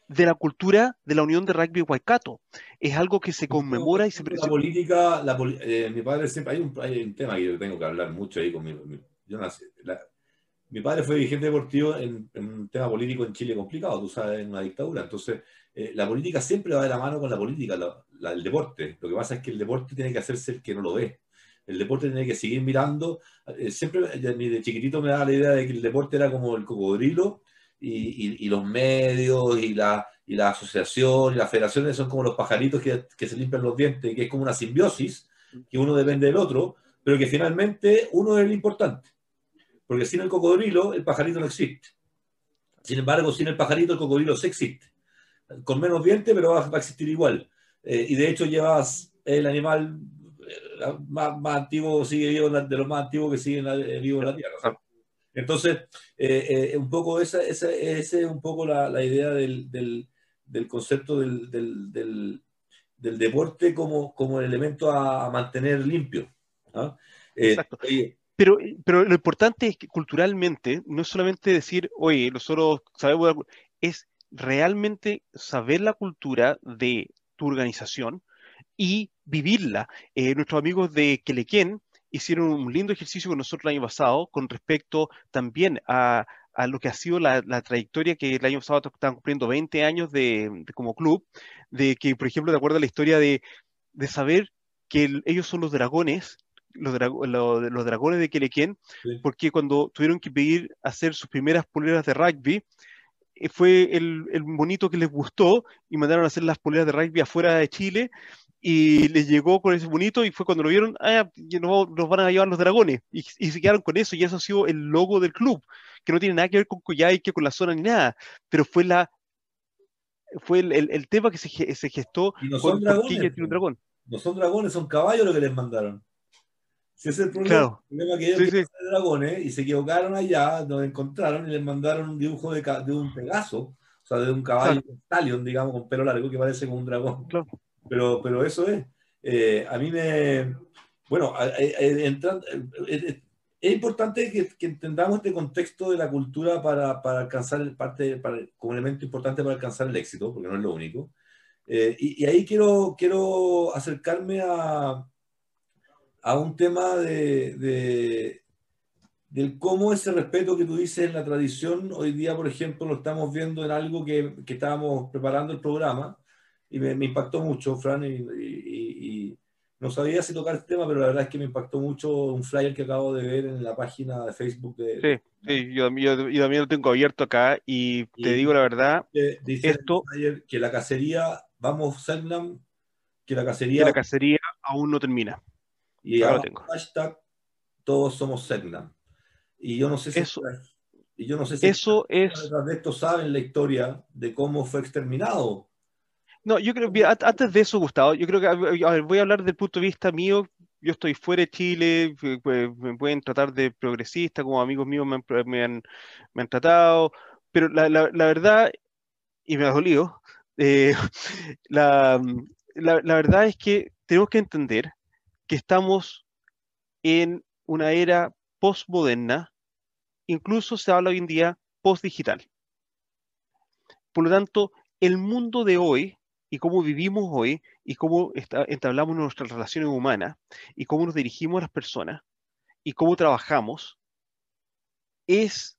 de la cultura de la Unión de Rugby Waikato. Es algo que se conmemora y se La política, la, eh, mi padre siempre, hay un, hay un, tema que yo tengo que hablar mucho ahí con mi, yo nací, la, mi padre fue dirigente deportivo en, un tema político en Chile complicado, tú sabes, en una dictadura. Entonces, eh, la política siempre va de la mano con la política, la, el deporte. Lo que pasa es que el deporte tiene que hacerse el que no lo ve. El deporte tiene que seguir mirando. Eh, siempre, de chiquitito me daba la idea de que el deporte era como el cocodrilo y, y, los medios y la, y la asociación y las federaciones son como los pajaritos que, que se limpian los dientes y que es como una simbiosis, que uno depende del otro, pero que finalmente uno es el importante porque sin el cocodrilo el pajarito no existe. Sin embargo, sin el pajarito el cocodrilo sí existe. Con menos dientes, pero va, a existir igual. Eh, y de hecho llevas el animal eh, más, antiguo, sigue vivo, de los más antiguos que siguen eh, vivo en la Tierra. Entonces, un poco esa, esa, es un poco la, la idea del, del, del, concepto del, del, deporte como, como elemento a, mantener limpio. ¿ah? Exacto. Pero, pero lo importante es que culturalmente no es solamente decir, oye, nosotros sabemos, es realmente saber la cultura de tu organización y vivirla. Eh, nuestros amigos de Quelequén hicieron un lindo ejercicio con nosotros el año pasado con respecto también a, a lo que ha sido la, la, trayectoria que el año pasado están cumpliendo 20 años de, como club, de que, por ejemplo, de acuerdo a la historia de, de saber que ellos son los dragones los, los dragones de Quelequén, porque cuando tuvieron que pedir hacer sus primeras poleras de rugby, eh, fue el, el bonito que les gustó y mandaron a hacer las poleras de rugby afuera de Chile y les llegó con ese bonito y fue cuando lo vieron, ah, no, nos van a llevar los dragones y, y, se quedaron con eso y eso ha sido el logo del club, que no tiene nada que ver con que con la zona ni nada, pero fue la fue el, el, el tema que se, se gestó y no son dragones, un dragón. No son dragones, son caballos lo que les mandaron. Si ese es el problema, el problema que ellos sí, dragones y se equivocaron allá, nos encontraron y les mandaron un dibujo de, de un Pegaso, o sea, de un caballo claro. stallion, digamos, con pelo largo que parece como un dragón. Claro. Pero, pero eso es. Eh, a mí me. Bueno, entrando, es importante que, que, entendamos este contexto de la cultura para, para alcanzar el parte, para, como elemento importante para alcanzar el éxito, porque no es lo único. Eh, y, y, ahí quiero, quiero acercarme a, a un tema de, del cómo ese respeto que tú dices en la tradición, hoy día, por ejemplo, lo estamos viendo en algo que, que estábamos preparando el programa y me, me impactó mucho, Fran, y, y, no sabía si tocar este tema, pero la verdad es que me impactó mucho un flyer que acabo de ver en la página de Facebook de... Sí, sí yo, yo, también lo tengo abierto acá y, te digo la verdad, dice esto... que la cacería, vamos, Selnam, que la cacería... Que la cacería aún no termina. Y ahora tengo. hashtag, todos somos Selnam. Y yo no sé si eso, y yo no sé si eso es de esto saben la historia de cómo fue exterminado. No, yo creo antes de eso, Gustavo, yo creo que voy a hablar del punto de vista mío. Yo estoy fuera de Chile, me pueden tratar de progresista, como amigos míos me han, me han, tratado, pero la, la, la, verdad, y me ha dolido, eh, la, la verdad es que tenemos que entender que estamos en una era postmoderna incluso se habla hoy en día post-digital. Por lo tanto, el mundo de hoy y cómo vivimos hoy y cómo entablamos nuestras relaciones humanas y cómo nos dirigimos a las personas y cómo trabajamos es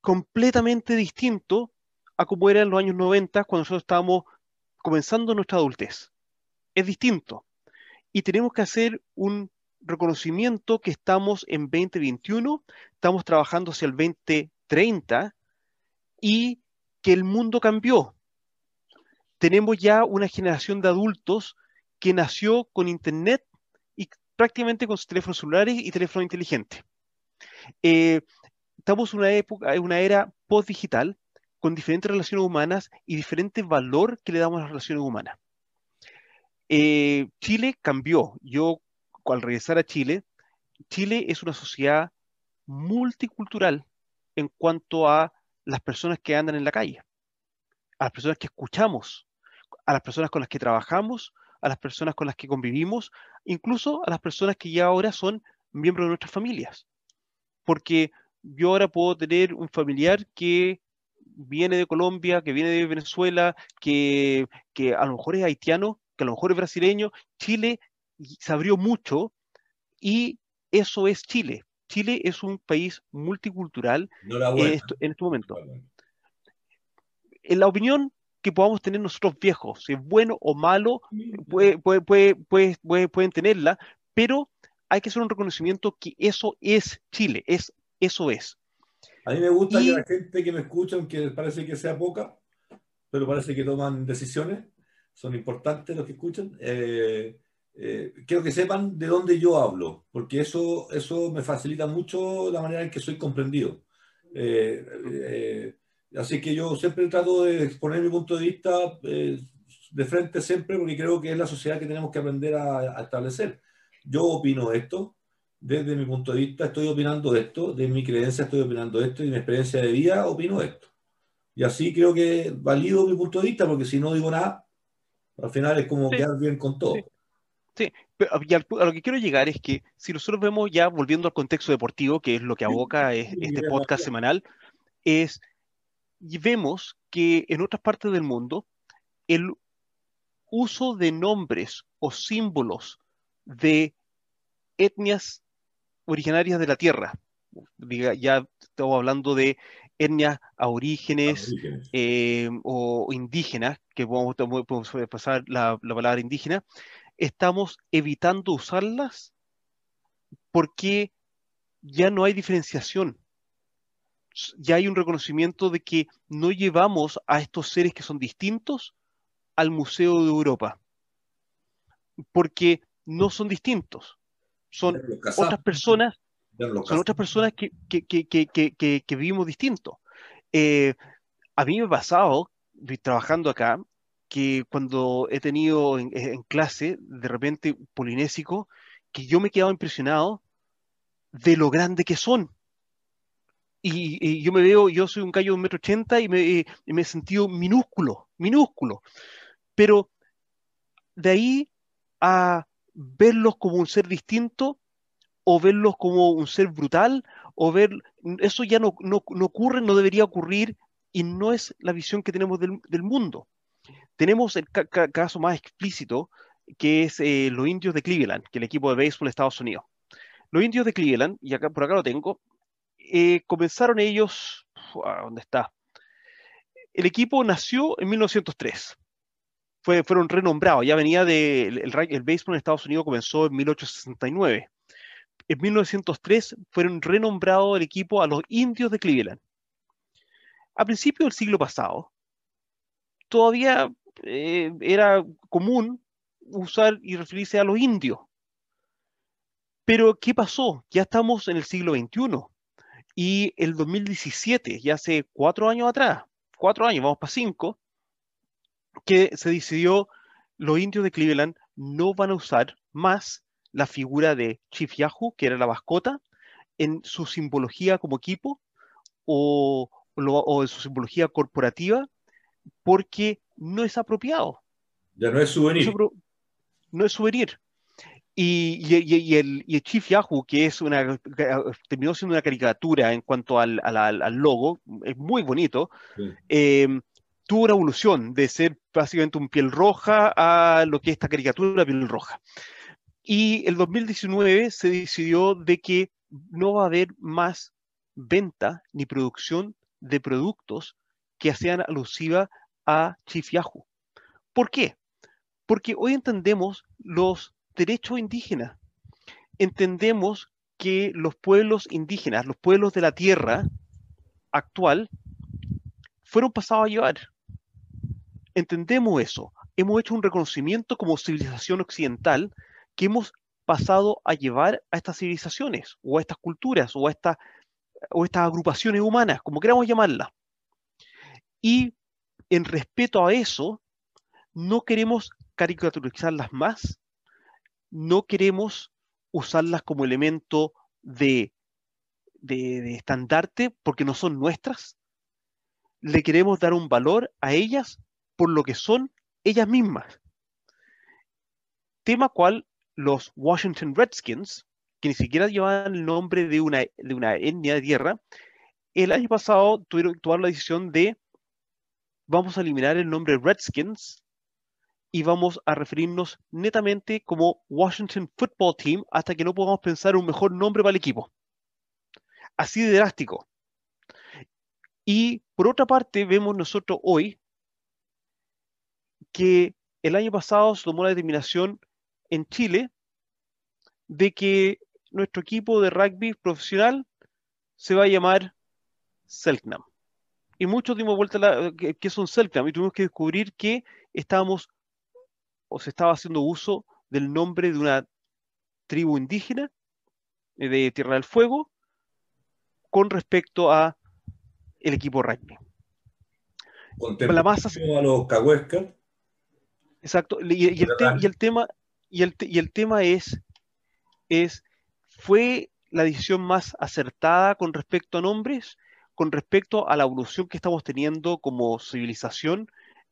completamente distinto a cómo era en los años 90 cuando nosotros estábamos comenzando nuestra adultez. Es distinto. Y tenemos que hacer un reconocimiento que estamos en 2021, estamos trabajando hacia el 2030 y que el mundo cambió. Tenemos ya una generación de adultos que nació con Internet y prácticamente con teléfonos celulares y teléfonos inteligentes. Eh, estamos en una época, una era post-digital con diferentes relaciones humanas y diferente valor que le damos a las relaciones humanas. Eh, Chile cambió. Yo al regresar a Chile, Chile es una sociedad multicultural en cuanto a las personas que andan en la calle, a las personas que escuchamos, a las personas con las que trabajamos, a las personas con las que convivimos, incluso a las personas que ya ahora son miembros de nuestras familias. Porque yo ahora puedo tener un familiar que viene de Colombia, que viene de Venezuela, que, que a lo mejor es haitiano, que a lo mejor es brasileño. Chile se abrió mucho y eso es Chile. Chile es un país multicultural en, este momento. En la opinión que podamos tener nosotros viejos, si es bueno o malo, puede, pueden tenerla, pero hay que hacer un reconocimiento que eso es Chile, es, eso es. A mí me gusta que la gente que me escucha, aunque parece que sea poca, pero parece que toman decisiones, son importantes los que escuchan, eh, eh, quiero que sepan de dónde yo hablo, porque eso, eso me facilita mucho la manera en que soy comprendido. Eh, eh, así que yo siempre trato de exponer mi punto de vista de frente siempre, porque creo que es la sociedad que tenemos que aprender a, establecer. Yo opino esto, desde mi punto de vista estoy opinando esto, de mi creencia estoy opinando esto, y de mi experiencia de vida opino esto. Y así creo que valido mi punto de vista, porque si no digo nada, al final es como quedar bien con todo. Sí, pero a lo que quiero llegar es que si nosotros vemos ya, volviendo al contexto deportivo, que es lo que aboca este podcast semanal, es, y vemos que en otras partes del mundo, el uso de nombres o símbolos de etnias originarias de la Tierra, diga, ya estamos hablando de etnias aborígenes, eh, o indígenas, que podemos, podemos pasar la, la palabra indígena, estamos evitando usarlas porque ya no hay diferenciación. Ya hay un reconocimiento de que no llevamos a estos seres que son distintos al Museo de Europa. Porque no son distintos. Son otras personas, son otras personas que, que, vivimos distintos. Eh, a mí me ha pasado, trabajando acá, que cuando he tenido en, clase, de repente, polinésico, que yo me he quedado impresionado de lo grande que son. Y, yo me veo, yo soy un callo de un metro ochenta y me, y me he sentido minúsculo, minúsculo. Pero de ahí a verlos como un ser distinto o verlos como un ser brutal o ver eso ya no, no, ocurre, no debería ocurrir y no es la visión que tenemos del, del mundo. Tenemos el caso más explícito, que es eh, los indios de Cleveland, que es el equipo de béisbol de Estados Unidos. Los indios de Cleveland, y acá, por acá lo tengo, eh, comenzaron ellos, ¿dónde está? El equipo nació en 1903. Fue, fueron renombrados, ya venía de, el béisbol en Estados Unidos comenzó en 1869. En 1903 fueron renombrados el equipo a los indios de Cleveland. A principios del siglo pasado, todavía eh, era común usar y referirse a los indios. Pero, ¿qué pasó? Ya estamos en el siglo XXI y el 2017, ya hace cuatro años atrás, cuatro años, vamos para cinco, que se decidió los indios de Cleveland no van a usar más la figura de Chief Yahoo, que era la mascota, en su simbología como equipo o, o en su simbología corporativa, porque no es apropiado. Ya no es souvenir. No es, souvenir. Y, el, Chief Yahoo, que es una, terminó siendo una caricatura en cuanto al, logo, es muy bonito, em, tuvo una evolución de ser básicamente un piel roja a lo que es esta caricatura piel roja. Y el 2019 se decidió de que no va a haber más venta ni producción de productos que sean alusivas a Chief Yahoo. ¿Por qué? Porque hoy entendemos los derechos indígenas. Entendemos que los pueblos indígenas, los pueblos de la tierra actual, fueron pasados a llevar. Entendemos eso. Hemos hecho un reconocimiento como civilización occidental que hemos pasado a llevar a estas civilizaciones o a estas culturas o a, o estas agrupaciones humanas, como queramos llamarlas. Y en respeto a eso, no queremos caricaturizarlas más, no queremos usarlas como elemento de, de, estandarte porque no son nuestras. Le queremos dar un valor a ellas por lo que son ellas mismas. Tema cual los Washington Redskins, que ni siquiera llevaban el nombre de una, de una etnia de tierra, el año pasado tuvieron que tomar la decisión de vamos a eliminar el nombre Redskins y vamos a referirnos netamente como Washington Football Team hasta que no podamos pensar un mejor nombre para el equipo. Así de drástico. Y por otra parte, vemos nosotros hoy que el año pasado se tomó la determinación en Chile de que nuestro equipo de rugby profesional se va a llamar Selknam y muchos dimos vuelta a que, que, son Selknam y tuvimos que descubrir que estábamos o se estaba haciendo uso del nombre de una tribu indígena eh, de Tierra del Fuego con respecto a el equipo rugby. La masa a los cahuescas. Exacto. Y, el, y, el, tema y el, tema es es fue la decisión más acertada con respecto a nombres con respecto a la evolución que estamos teniendo como civilización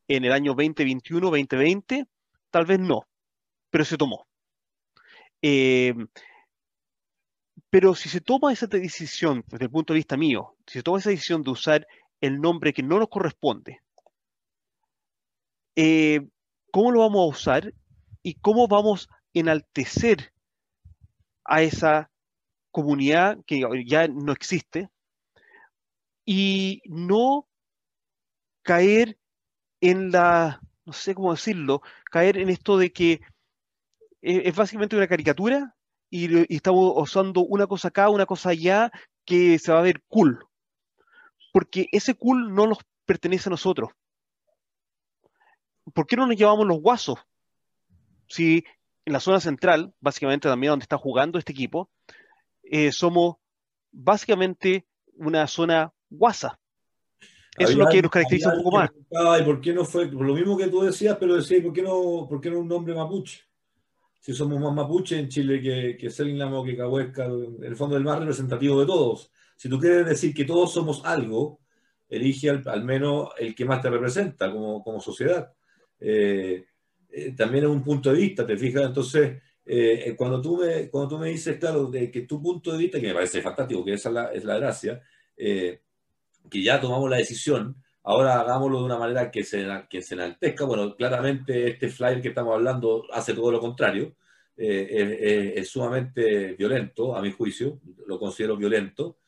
en el año 2021, 2020, tal vez no, pero se tomó. Eh, pero si se toma esa decisión, desde el punto de vista mío, si se toma esa decisión de usar el nombre que no nos corresponde, eh, ¿cómo lo vamos a usar y cómo vamos a enaltecer a esa comunidad que ya no existe, y no caer en la, no sé cómo decirlo, caer en esto de que es, básicamente una caricatura y, estamos usando una cosa acá, una cosa allá, que se va a ver cool. Porque ese cool no nos pertenece a nosotros. ¿Por qué no nos llevamos los guasos? Si en la zona central, básicamente también donde está jugando este equipo, eh, somos básicamente una zona guasa. Eso es lo que nos caracteriza un poco más. ¿Y por qué no fue? Por lo mismo que tú decías, pero decías, ¿por qué no, por qué no un nombre mapuche? Si somos más mapuche en Chile que, que o que Cahuesca, en el fondo el más representativo de todos. Si tú quieres decir que todos somos algo, elige al, menos el que más te representa como, como sociedad. Eh, eh, también es un punto de vista, ¿te fijas? Entonces, eh, cuando, tú me, cuando tú me dices, claro, de que tu punto de vista, que me parece fantástico, que esa es la, es la gracia, que ya tomamos la decisión, ahora hagámoslo de una manera que se, que se enaltezca. Bueno, claramente este flyer que estamos hablando hace todo lo contrario. Eh, es, sumamente violento, a mi juicio, lo considero violento.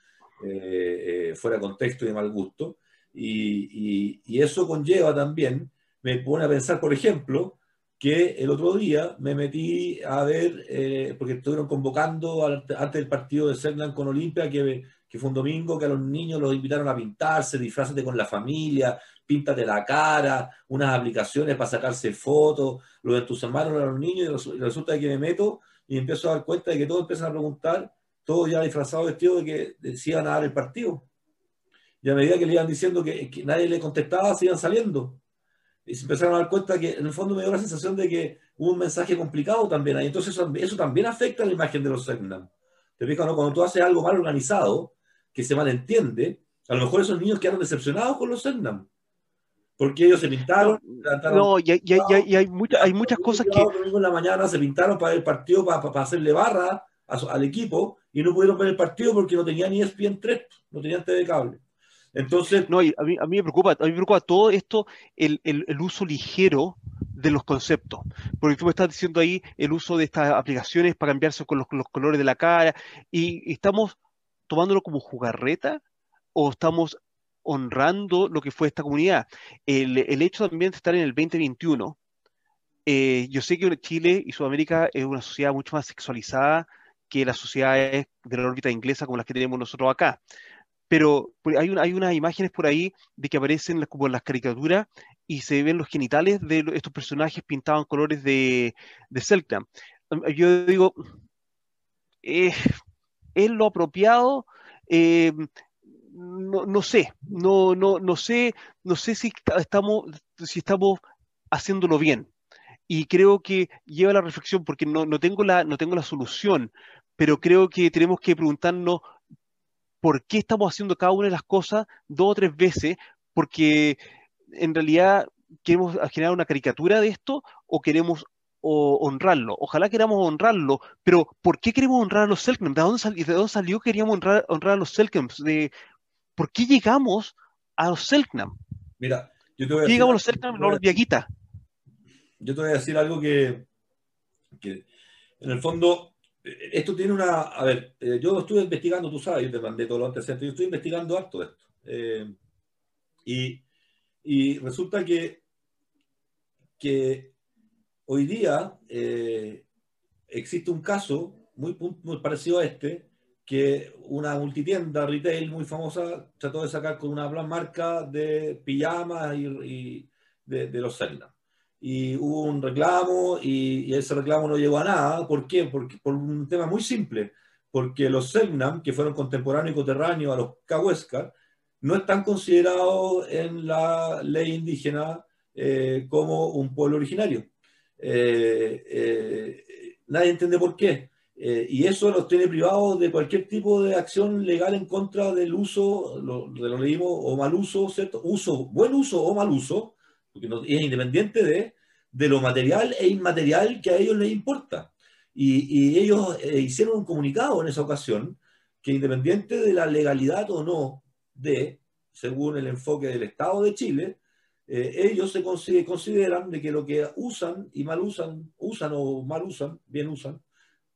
eh, eh, fuera de contexto y de mal gusto. Y, y, eso conlleva también, me pone a pensar, por ejemplo, que el otro día me metí a ver, eh, porque estuvieron convocando antes del partido de Cernan con Olimpia, que, que, fue un domingo, que a los niños los invitaron a pintarse, disfrazate con la familia, píntate la cara, unas aplicaciones para sacarse fotos, los entusiasmaron a los niños y resulta que me meto y empiezo a dar cuenta de que todos empiezan a preguntar, todos ya disfrazados, vestidos de que decían a dar el partido. Y a medida que le iban diciendo que, nadie le contestaba, se iban saliendo. Y se empezaron a dar cuenta que en el fondo me dio la sensación de que hubo un mensaje complicado también ahí. Entonces eso, también afecta a la imagen de los Segnam. Te fijas, ¿no? Cuando tú haces algo mal organizado, que se malentiende, a lo mejor esos niños quedaron decepcionados con los Segnam porque ellos se pintaron. No, y, hay, hay, muchas cosas que. En la mañana se pintaron para el partido, para, para hacerle barra al equipo, y no pudieron ver el partido porque no tenían ni ESPN 3, no tenían TV cable. Entonces. No, a mí, a mí me preocupa, a mí me preocupa todo esto, el, uso ligero de los conceptos. Porque tú me estás diciendo ahí el uso de estas aplicaciones para cambiarse con los, colores de la cara, y, estamos tomándolo como jugarreta o estamos honrando lo que fue esta comunidad. El, el hecho también de estar en el 2021, eh, yo sé que Chile y Sudamérica es una sociedad mucho más sexualizada que las sociedades de la órbita inglesa como las que tenemos nosotros acá. Pero hay, hay unas imágenes por ahí de que aparecen como las caricaturas y se ven los genitales de estos personajes pintados en colores de, de Yo digo, eh, es lo apropiado, eh, no, no, sé, no, no, no sé, no sé si estamos, si estamos haciéndolo bien. Y creo que lleva la reflexión, porque no, no, tengo la, no tengo la solución, pero creo que tenemos que preguntarnos por qué estamos haciendo cada una de las cosas dos o tres veces, porque en realidad queremos generar una caricatura de esto o queremos honrarlo. Ojalá queramos honrarlo, pero ¿por qué queremos honrar a los Selknam? ¿De dónde, ¿De dónde salió que queríamos honrar, honrar a los Selknam? De, ¿Por qué llegamos a los Selknam? Mira, yo te voy a llegamos a los Selknam, no los Viaguita? Yo te voy a decir algo que, que en el fondo esto tiene una. A ver, eh, yo estuve investigando, tú sabes, yo te mandé todo lo antecedente, yo estoy investigando harto esto. Eh, y, y, resulta que, que hoy día eh, existe un caso muy, muy parecido a este, que una multitienda retail muy famosa trató de sacar con una marca de pijamas y, de, de, los Selna y hubo un reclamo y, ese reclamo no llegó a nada. ¿Por qué? Porque, por un tema muy simple, porque los Selknam, que fueron contemporáneos y coterráneos a los Cahuesca, no están considerados en la ley indígena eh, como un pueblo originario. Eh, eh, nadie entiende por qué. y eso los tiene privados de cualquier tipo de acción legal en contra del uso, lo, lo leímos, o mal uso, ¿cierto? Uso, buen uso o mal uso, porque es independiente de, de, lo material e inmaterial que a ellos les importa. Y, ellos eh, hicieron un comunicado en esa ocasión que independiente de la legalidad o no de, según el enfoque del Estado de Chile, eh, ellos se consideran de que lo que usan y mal usan, usan o mal usan, bien usan,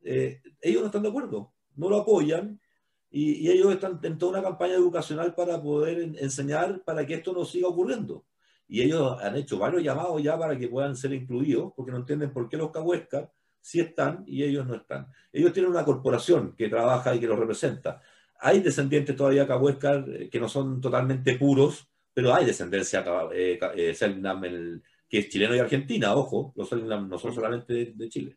eh, ellos no están de acuerdo, no lo apoyan y, y, ellos están en toda una campaña educacional para poder enseñar para que esto no siga ocurriendo y ellos han hecho varios llamados ya para que puedan ser incluidos, porque no entienden por qué los cahuescas sí están y ellos no están. Ellos tienen una corporación que trabaja y que los representa. Hay descendientes todavía cahuescas eh, que no son totalmente puros, pero hay descendencia eh, eh que es chileno y argentina, ojo, los Selknam no son solamente de Chile.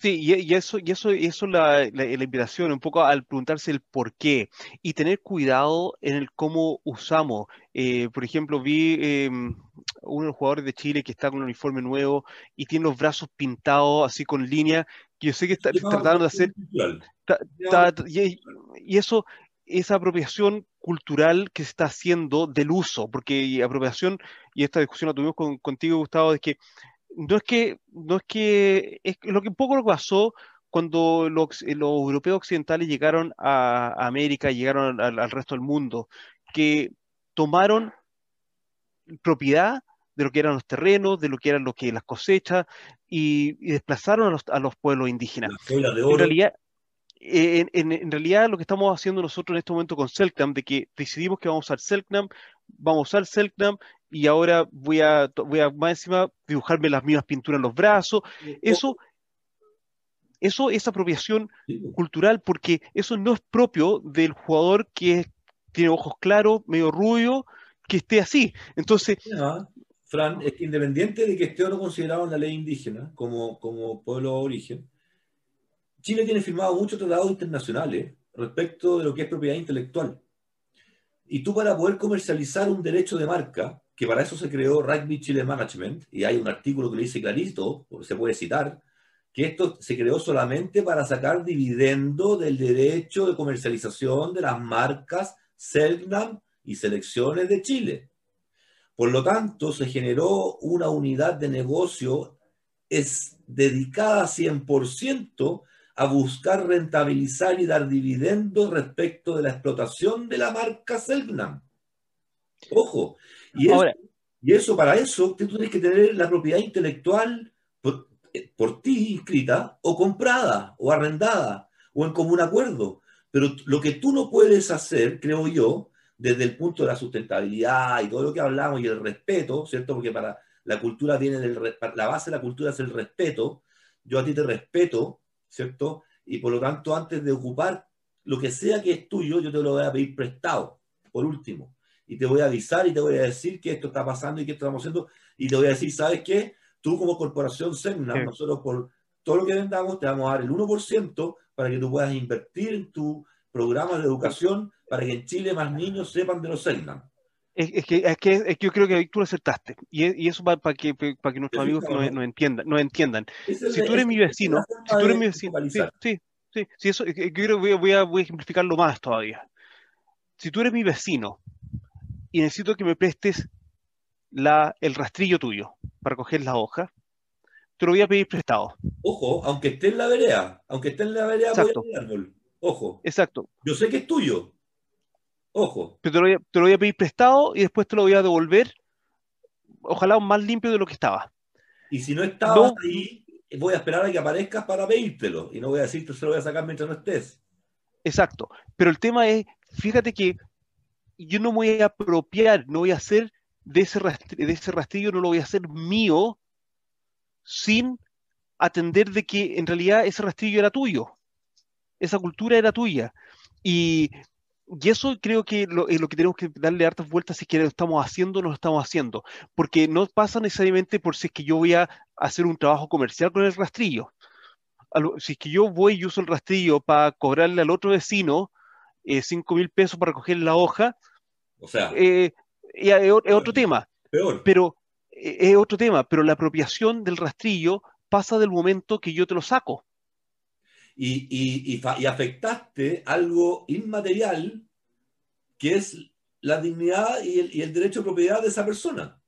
Sí, y, eso, y eso, y eso la, la, invitación, un poco al preguntarse el por qué y tener cuidado en el cómo usamos. Eh, por ejemplo, vi eh, uno de los jugadores de Chile que está con un uniforme nuevo y tiene los brazos pintados así con línea, que yo sé que está tratando de hacer. y, eso, esa apropiación cultural que se está haciendo del uso, porque apropiación, y esta discusión la tuvimos con, contigo, Gustavo, es que no es que, no es que, es lo que un poco lo pasó cuando los, europeos occidentales llegaron a, América, llegaron al, resto del mundo, que tomaron propiedad de lo que eran los terrenos, de lo que eran lo que las cosechas, y, desplazaron a los, pueblos indígenas. En realidad, en, realidad lo que estamos haciendo nosotros en este momento con Selknam, de que decidimos que vamos a usar Selknam, vamos a usar Selknam y ahora voy a, voy a más encima dibujarme las mismas pinturas en los brazos. Eso, eso es apropiación cultural porque eso no es propio del jugador que tiene ojos claros, medio rubio, que esté así. Entonces... Fran, es que independiente de que esté o no considerado en la ley indígena como, como pueblo de origen, Chile tiene firmado muchos tratados internacionales respecto de lo que es propiedad intelectual. Y tú para poder comercializar un derecho de marca, que para eso se creó Rugby Chile Management, y hay un artículo que le dice clarito, se puede citar, que esto se creó solamente para sacar dividendo del derecho de comercialización de las marcas Selknam y selecciones de Chile. Por lo tanto, se generó una unidad de negocio es dedicada 100% a buscar rentabilizar y dar dividendos respecto de la explotación de la marca Selknam. Ojo, y eso, para eso tú tienes que tener la propiedad intelectual eh, por, ti inscrita o comprada o arrendada o en común acuerdo. Pero lo que tú no puedes hacer, creo yo, desde el punto de la sustentabilidad y todo lo que hablamos y el respeto, ¿cierto? Porque para la cultura viene del, la base de la cultura es el respeto. Yo a ti te respeto, ¿cierto? Y por lo tanto, antes de ocupar lo que sea que es tuyo, yo te lo voy a pedir prestado, por último. Y te voy a avisar y te voy a decir que esto está pasando y que esto estamos haciendo. Y te voy a decir, ¿sabes qué? Tú como corporación Semna, nosotros por todo lo que vendamos te vamos a dar el 1% para que tú puedas invertir en tu programa de educación para que en Chile más niños sepan de los Semna. Es, que, es, que, es, que, yo creo que tú lo acertaste. Y, y eso para, para, que, para que nuestros amigos nos, no entiendan. No entiendan. si tú eres mi vecino, si tú eres mi vecino, sí, sí, sí, eso, yo creo que voy a, voy a, ejemplificarlo más todavía. Si tú eres mi vecino y necesito que me prestes la, el rastrillo tuyo para coger la hoja, te lo voy a pedir prestado. Ojo, aunque esté en la vereda, aunque esté en la vereda, Exacto. voy a árbol. Ojo. Exacto. Yo sé que es tuyo, Ojo. Pero te lo, voy a, pedir prestado y después te lo voy a devolver, ojalá más limpio de lo que estaba. Y si no estaba ahí, voy a esperar a que aparezcas para pedírtelo. Y no voy a decirte, se lo voy a sacar mientras no estés. Exacto. Pero el tema es, fíjate que yo no me voy a apropiar, no voy a hacer de ese, rastrillo, de ese rastrillo, no lo voy a hacer mío sin atender de que en realidad ese rastrillo era tuyo. Esa cultura era tuya. Y y eso creo que lo, es lo que tenemos que darle hartas vueltas si es que lo estamos haciendo o no lo estamos haciendo, porque no pasa necesariamente por si es que yo voy a hacer un trabajo comercial con el rastrillo. Si es que yo voy y uso el rastrillo para cobrarle al otro vecino eh, 5 mil pesos para coger la hoja, o sea, eh, es, otro tema. Peor. Pero eh, es otro tema, pero la apropiación del rastrillo pasa del momento que yo te lo saco y, afectaste algo inmaterial que es la dignidad y el, derecho de propiedad de esa persona.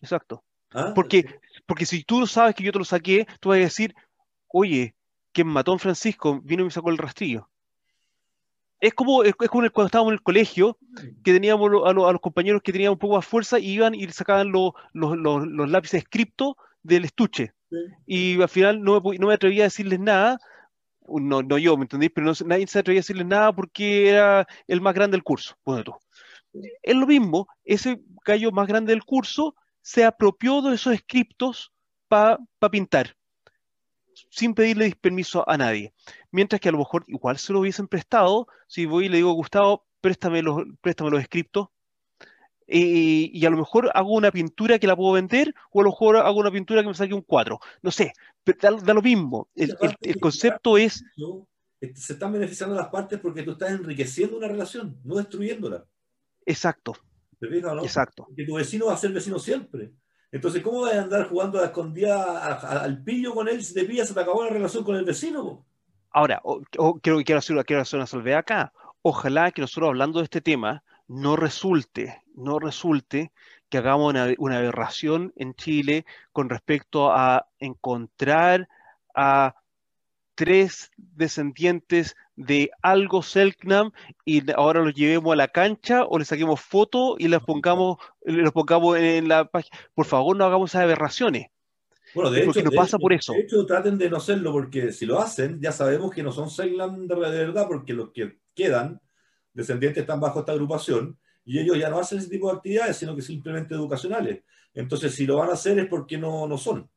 Exacto. ¿Ah? Porque, porque si tú sabes que yo te lo saqué, tú vas a decir, oye, quien mató a Francisco vino y me sacó el rastrillo. Es como, es, como cuando estábamos en el colegio, que teníamos a, los compañeros que tenían un poco más fuerza y iban y sacaban los, lápices cripto del estuche. Y al final no me, no me atrevía a decirles nada no, no yo, ¿me entendéis? Pero nadie se atrevía a decirle nada porque era el más grande del curso, bueno tú. Es lo mismo, ese gallo más grande del curso se apropió de esos scriptos para pintar, sin pedirle permiso a nadie. Mientras que a lo mejor igual se lo hubiesen prestado, si voy y le digo, Gustavo, préstame los, préstame los scriptos, y a lo mejor hago una pintura que la puedo vender, o a lo mejor hago una pintura que me saque un 4. No sé, pero da, lo mismo. El, concepto es... Este, se están beneficiando las partes porque tú estás enriqueciendo una relación, no destruyéndola. Exacto. Exacto. Que tu vecino va a ser vecino siempre. Entonces, ¿cómo vas a andar jugando a la escondida al pillo con él si te pillas, se te acabó la relación con el vecino? Ahora, quiero, quiero, hacer, quiero hacer una salvedad acá. Ojalá que nosotros hablando de este tema no resulte, no resulte que hagamos una, aberración en Chile con respecto a encontrar a tres descendientes de algo Selknam y ahora los llevemos a la cancha o le saquemos fotos y las pongamos, los pongamos en la página. Por favor, no hagamos esas aberraciones. Bueno, de porque hecho, no pasa por eso. De hecho, traten de no hacerlo porque si lo hacen, ya sabemos que no son Selknam de verdad, porque los que quedan descendientes están bajo esta agrupación y ellos ya no hacen ese tipo de actividades, sino que simplemente educacionales. Entonces, si lo van a hacer es porque no, no son.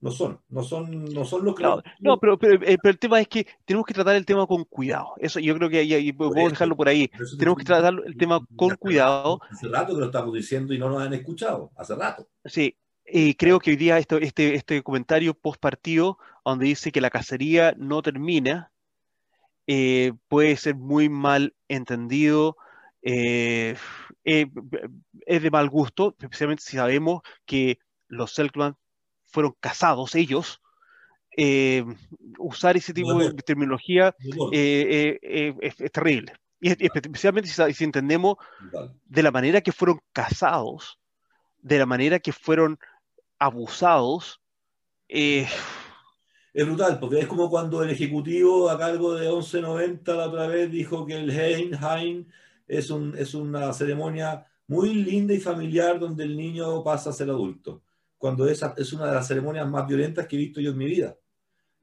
No son, no son, no son los que... No, no pero, pero, eh, pero, el tema es que tenemos que tratar el tema con cuidado. Eso yo creo que ahí, puedo dejarlo por ahí. Tenemos que tratar el tema con cuidado. Hace rato que lo estamos diciendo y no nos han escuchado. Hace rato. Sí, y creo que hoy día esto, este, este comentario post partido, donde dice que la cacería no termina, eh, puede ser muy mal entendido. Eh, eh, es de mal gusto, especialmente si sabemos que los Selkman fueron casados ellos. usar ese tipo de terminología es, terrible. Y especialmente si, entendemos de la manera que fueron casados, de la manera que fueron abusados. Es brutal, porque es como cuando el ejecutivo a cargo de 1190 la otra vez dijo que el Hein, Hein es, un, es una ceremonia muy linda y familiar donde el niño pasa a ser adulto. Cuando esa es una de las ceremonias más violentas que he visto yo en mi vida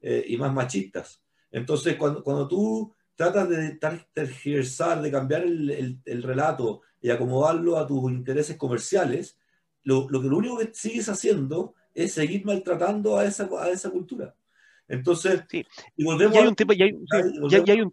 eh, y más machistas. Entonces, cuando, cuando tú tratas de tergiversar, de cambiar el, el, el, relato y acomodarlo a tus intereses comerciales, lo, lo, que lo único que sigues haciendo es seguir maltratando a esa, a esa cultura. Entonces, sí. y volvemos hay un tema, y hay, un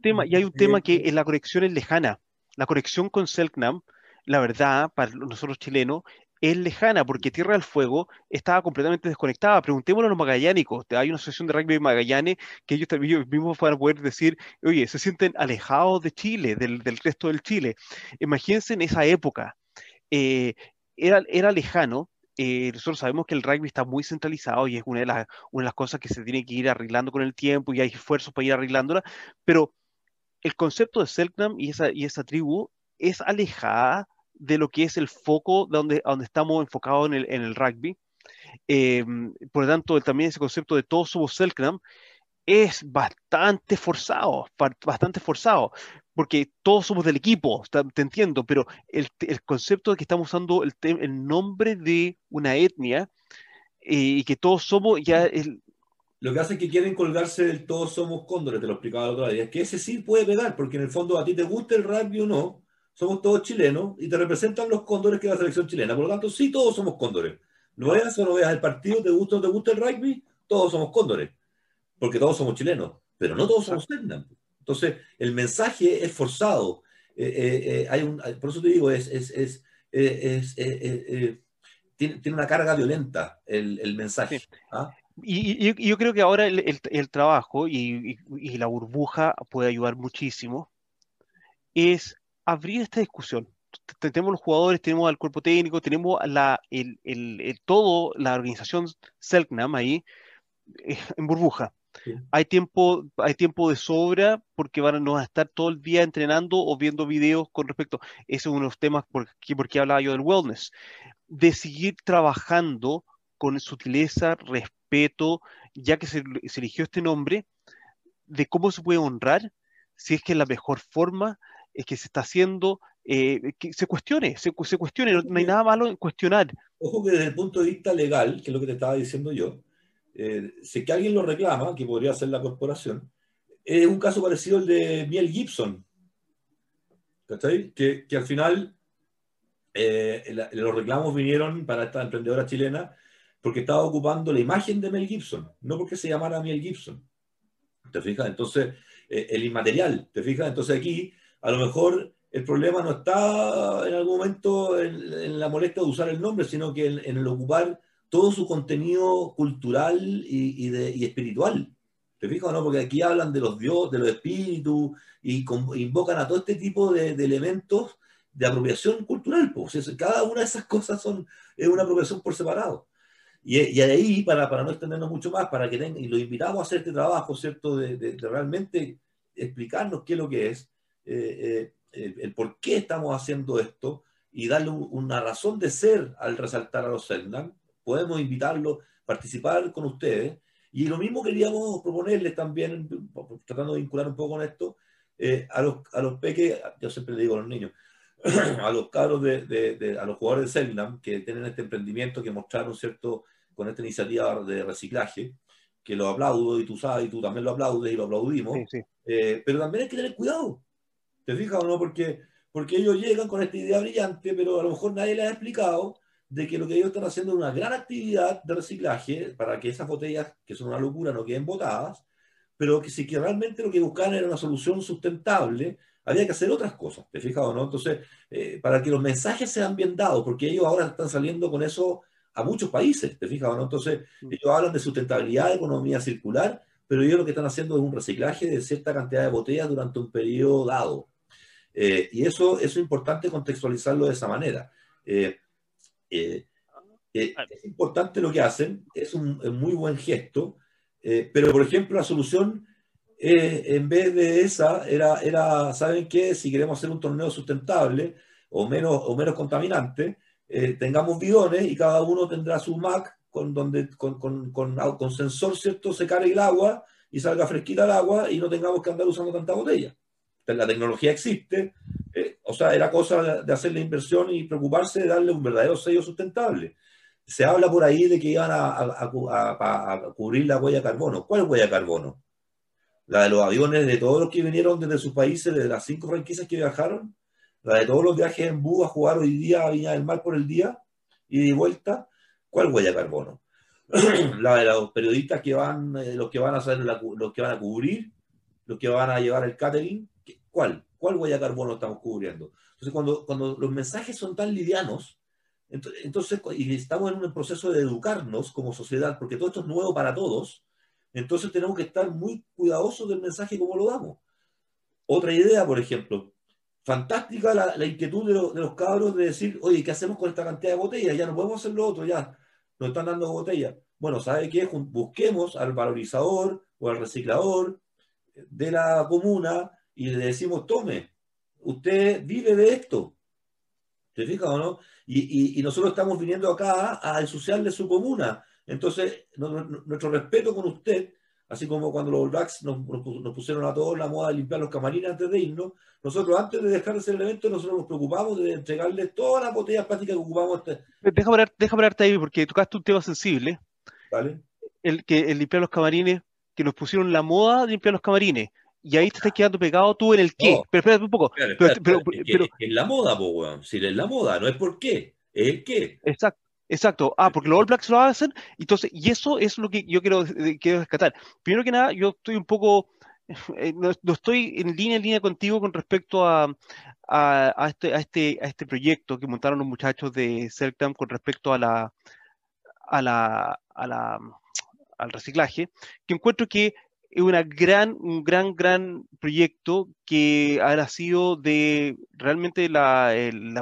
tema, y hay un tema que en la conexión es lejana. La conexión con Selknam, la verdad, para nosotros chilenos, es lejana porque Tierra del Fuego estaba completamente desconectada. Preguntémoslo a los magallánicos. Hay una asociación de rugby de Magallanes que ellos, ellos mismos van a poder decir, oye, se sienten alejados de Chile, del, del resto del Chile. Imagínense en esa época. Eh, era, era lejano. Eh, nosotros sabemos que el rugby está muy centralizado y es una de, las, una de las cosas que se tiene que ir arreglando con el tiempo y hay esfuerzos para ir arreglándola, pero el concepto de Selknam y esa, y esa tribu es alejada de lo que es el foco de donde, donde estamos enfocados en el, en el rugby. Eh, por lo tanto, también ese concepto de todos somos Selknam es bastante forzado, bastante forzado, porque todos somos del equipo, te entiendo, pero el, el concepto de que estamos usando el, el nombre de una etnia eh, y que todos somos ya... El... Lo que hace es que quieren colgarse del todos somos cóndores, te lo explicaba la otra vez, es que ese sí puede pegar, porque en el fondo a ti te gusta el rugby o no, somos todos chilenos y te representan los cóndores que es la selección chilena, por lo tanto sí todos somos cóndores. Lo veas o no veas el partido, te gusta o no te gusta el rugby, todos somos cóndores porque todos somos chilenos, pero no todos somos Selknam. Entonces, el mensaje es forzado. Eh, eh, eh, hay un, por eso te digo, es, es, es, es tiene, tiene, una carga violenta el, el mensaje. ¿ah? Y, y, yo creo que ahora el, el, el trabajo y, y, la burbuja puede ayudar muchísimo, es abrir esta discusión. Tenemos los jugadores, tenemos al cuerpo técnico, tenemos la, el, el, todo, la organización Selknam ahí en burbuja. Hay, tiempo, hay tiempo de sobra porque van a, a estar todo el día entrenando o viendo videos con respecto. Ese es uno de los temas por porque hablaba yo del wellness. De seguir trabajando con sutileza, respeto, ya que se, se eligió este nombre, de cómo se puede honrar, si es que la mejor forma es que se está haciendo, eh, que se cuestione, se, se cuestione, no, no, hay nada malo en cuestionar. Ojo que desde el punto de vista legal, que es lo que te estaba diciendo yo, eh, si que alguien lo reclama, que podría ser la corporación, es un caso parecido al de Miel Gibson, ¿cachai? Que, al final eh, los reclamos vinieron para esta emprendedora chilena porque estaba ocupando la imagen de Mel Gibson, no porque se llamara Miel Gibson. ¿Te fijas? Entonces, eh, el inmaterial, ¿te fijas? Entonces aquí, a lo mejor el problema no está en algún momento en, la molestia de usar el nombre, sino que en el ocupar todo su contenido cultural y, y, de, y espiritual. ¿Te fijas no? Porque aquí hablan de los dioses, de los espíritus, y con, invocan a todo este tipo de, de elementos de apropiación cultural. Pues. cada una de esas cosas son, es una apropiación por separado. Y, y ahí, para, para no extendernos mucho más, para que tengan, y los invitamos a hacer este trabajo, ¿cierto? De, de, de realmente explicarnos qué es lo que es, eh, eh, el, por qué estamos haciendo esto, y darle una razón de ser al resaltar a los Zeldan, podemos invitarlos, participar con ustedes. Y lo mismo queríamos proponerles también, tratando de vincular un poco con esto, eh, a, los, a los peques, yo siempre le digo a los niños, a los cabros, de, de, de, a los jugadores de Selnam que tienen este emprendimiento, que mostraron cierto con esta iniciativa de reciclaje, que lo aplaudo y tú sabes, y tú también lo aplaudes y lo aplaudimos, eh, pero también hay que tener cuidado. ¿Te fijas o no? Porque, porque ellos llegan con esta idea brillante, pero a lo mejor nadie les ha explicado de que lo que ellos están haciendo es una gran actividad de reciclaje para que esas botellas, que son una locura, no queden botadas, pero que si que realmente lo que buscaban era una solución sustentable, había que hacer otras cosas, ¿te fijas o no? Entonces, eh, para que los mensajes sean bien dados, porque ellos ahora están saliendo con eso a muchos países, ¿te fijas o no? Entonces, mm. ellos hablan de sustentabilidad, de economía circular, pero ellos lo que están haciendo es un reciclaje de cierta cantidad de botellas durante un periodo dado. Eh, y eso, eso, es importante contextualizarlo de esa manera. Eh, eh, eh, es importante lo que hacen, es un, muy buen gesto, eh, pero por ejemplo la solución en vez de esa era, era, ¿saben qué? Si queremos hacer un torneo sustentable o menos, o menos contaminante, tengamos bidones y cada uno tendrá su Mac con, donde, con, con, con, con sensor, ¿cierto? Se cargue el agua y salga fresquita el agua y no tengamos que andar usando tanta botella. La tecnología existe, eh, o sea, era cosa de hacer la inversión y preocuparse de darle un verdadero sello sustentable. Se habla por ahí de que iban a, cubrir la huella de carbono. ¿Cuál huella de carbono? La de los aviones de todos los que vinieron desde sus países, de las cinco franquicias que viajaron, la de todos los viajes en bus a jugar hoy día a Viña del Mar por el día y de vuelta. ¿Cuál huella de carbono? la de los periodistas que van, eh, los que van a hacer los que van a cubrir, los que van a llevar el catering, ¿cuál? ¿Cuál huella de carbono estamos cubriendo? Entonces, cuando, cuando los mensajes son tan livianos, entonces, y estamos en un proceso de educarnos como sociedad, porque todo esto es nuevo para todos, entonces tenemos que estar muy cuidadosos del mensaje como lo damos. Otra idea, por ejemplo, fantástica la, inquietud de, los cabros de decir, oye, ¿qué hacemos con esta cantidad de botellas? Ya no podemos hacer lo otro, ya nos están dando botellas. Bueno, ¿sabe qué? Busquemos al valorizador o al reciclador de la comuna y le decimos, tome, usted vive de esto. ¿Te fijas o no? Y, nosotros estamos viniendo acá a ensuciarle su comuna. Entonces, nuestro respeto con usted, así como cuando los Blacks nos, nos, pusieron a todos la moda de limpiar los camarines antes de irnos, nosotros antes de dejar de hacer el evento, nosotros nos preocupamos de entregarle todas las botellas plásticas que ocupamos. Este... Déjame, déjame hablarte ahí, porque tocaste un tema sensible. ¿Vale? El que el limpiar los camarines, que nos pusieron la moda de limpiar los camarines y ahí te estás quedando pegado tú en el qué. pero espérate un poco. pero, en la moda, po, weón. Si es la moda, no es por qué, es el qué. Exacto. Exacto. Ah, porque los All Blacks lo hacen. Entonces, y eso es lo que yo quiero, eh, quiero rescatar. Primero que nada, yo estoy un poco, eh, no, estoy en línea en línea contigo con respecto a, a, a, este, a, este, a este proyecto que montaron los muchachos de Celtam con respecto a la, a la, a la, al reciclaje, que encuentro que es una gran, un gran, gran proyecto que ha nacido de realmente la,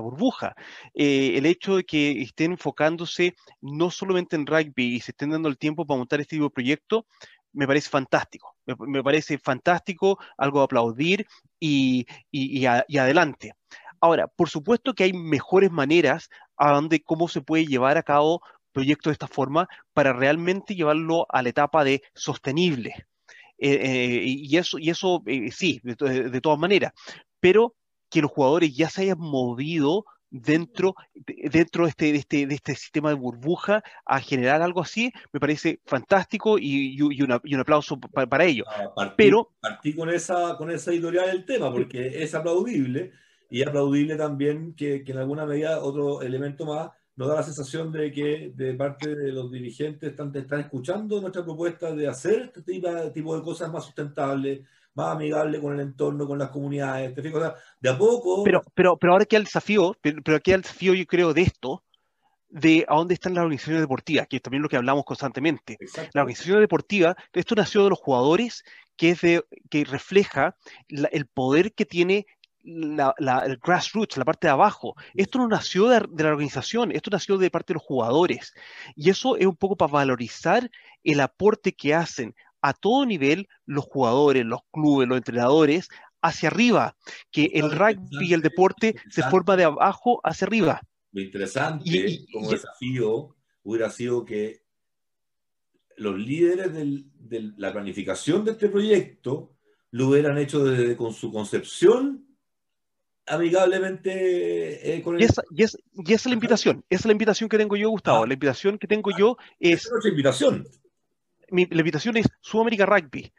burbuja. Eh, el hecho de que estén enfocándose no solamente en rugby y se estén dando el tiempo para montar este tipo de proyecto, me parece fantástico. Me, parece fantástico, algo a aplaudir y, y, adelante. Ahora, por supuesto que hay mejores maneras a donde cómo se puede llevar a cabo proyectos de esta forma para realmente llevarlo a la etapa de sostenible. Eh, eh, y eso, y eso eh, sí, de, todas maneras, pero que los jugadores ya se hayan movido dentro, dentro de, este, de, este, de este sistema de burbuja a generar algo así, me parece fantástico y, y, un aplauso para, ello. Ah, pero partí con esa, con esa editorial del tema, porque es aplaudible y aplaudible también que, que en alguna medida otro elemento más nos da la sensación de que de parte de los dirigentes están, están escuchando nuestra propuesta de hacer este tipo, de cosas más sustentables, más amigables con el entorno, con las comunidades. de a poco. Pero, pero, pero ahora queda el desafío, pero, pero aquí el desafío, yo creo, de esto, de a dónde están las organizaciones deportivas, que es también lo que hablamos constantemente. La organización deportiva, esto nació de los jugadores, que, es de, que refleja el poder que tiene la, el grassroots, la parte de abajo. Esto no nació de, la organización, esto nació de parte de los jugadores. Y eso es un poco para valorizar el aporte que hacen a todo nivel los jugadores, los clubes, los entrenadores, hacia arriba, que el rugby y el deporte se forma de abajo hacia arriba. Lo interesante como desafío hubiera sido que los líderes de la planificación de este proyecto lo hubieran hecho desde con su concepción amigablemente eh, con el... y, esa, y, es, y, esa, es la invitación, esa es la invitación que tengo yo, Gustavo. Ah. La invitación que tengo yo es. otra invitación. Mi, la invitación es Sudamérica Rugby.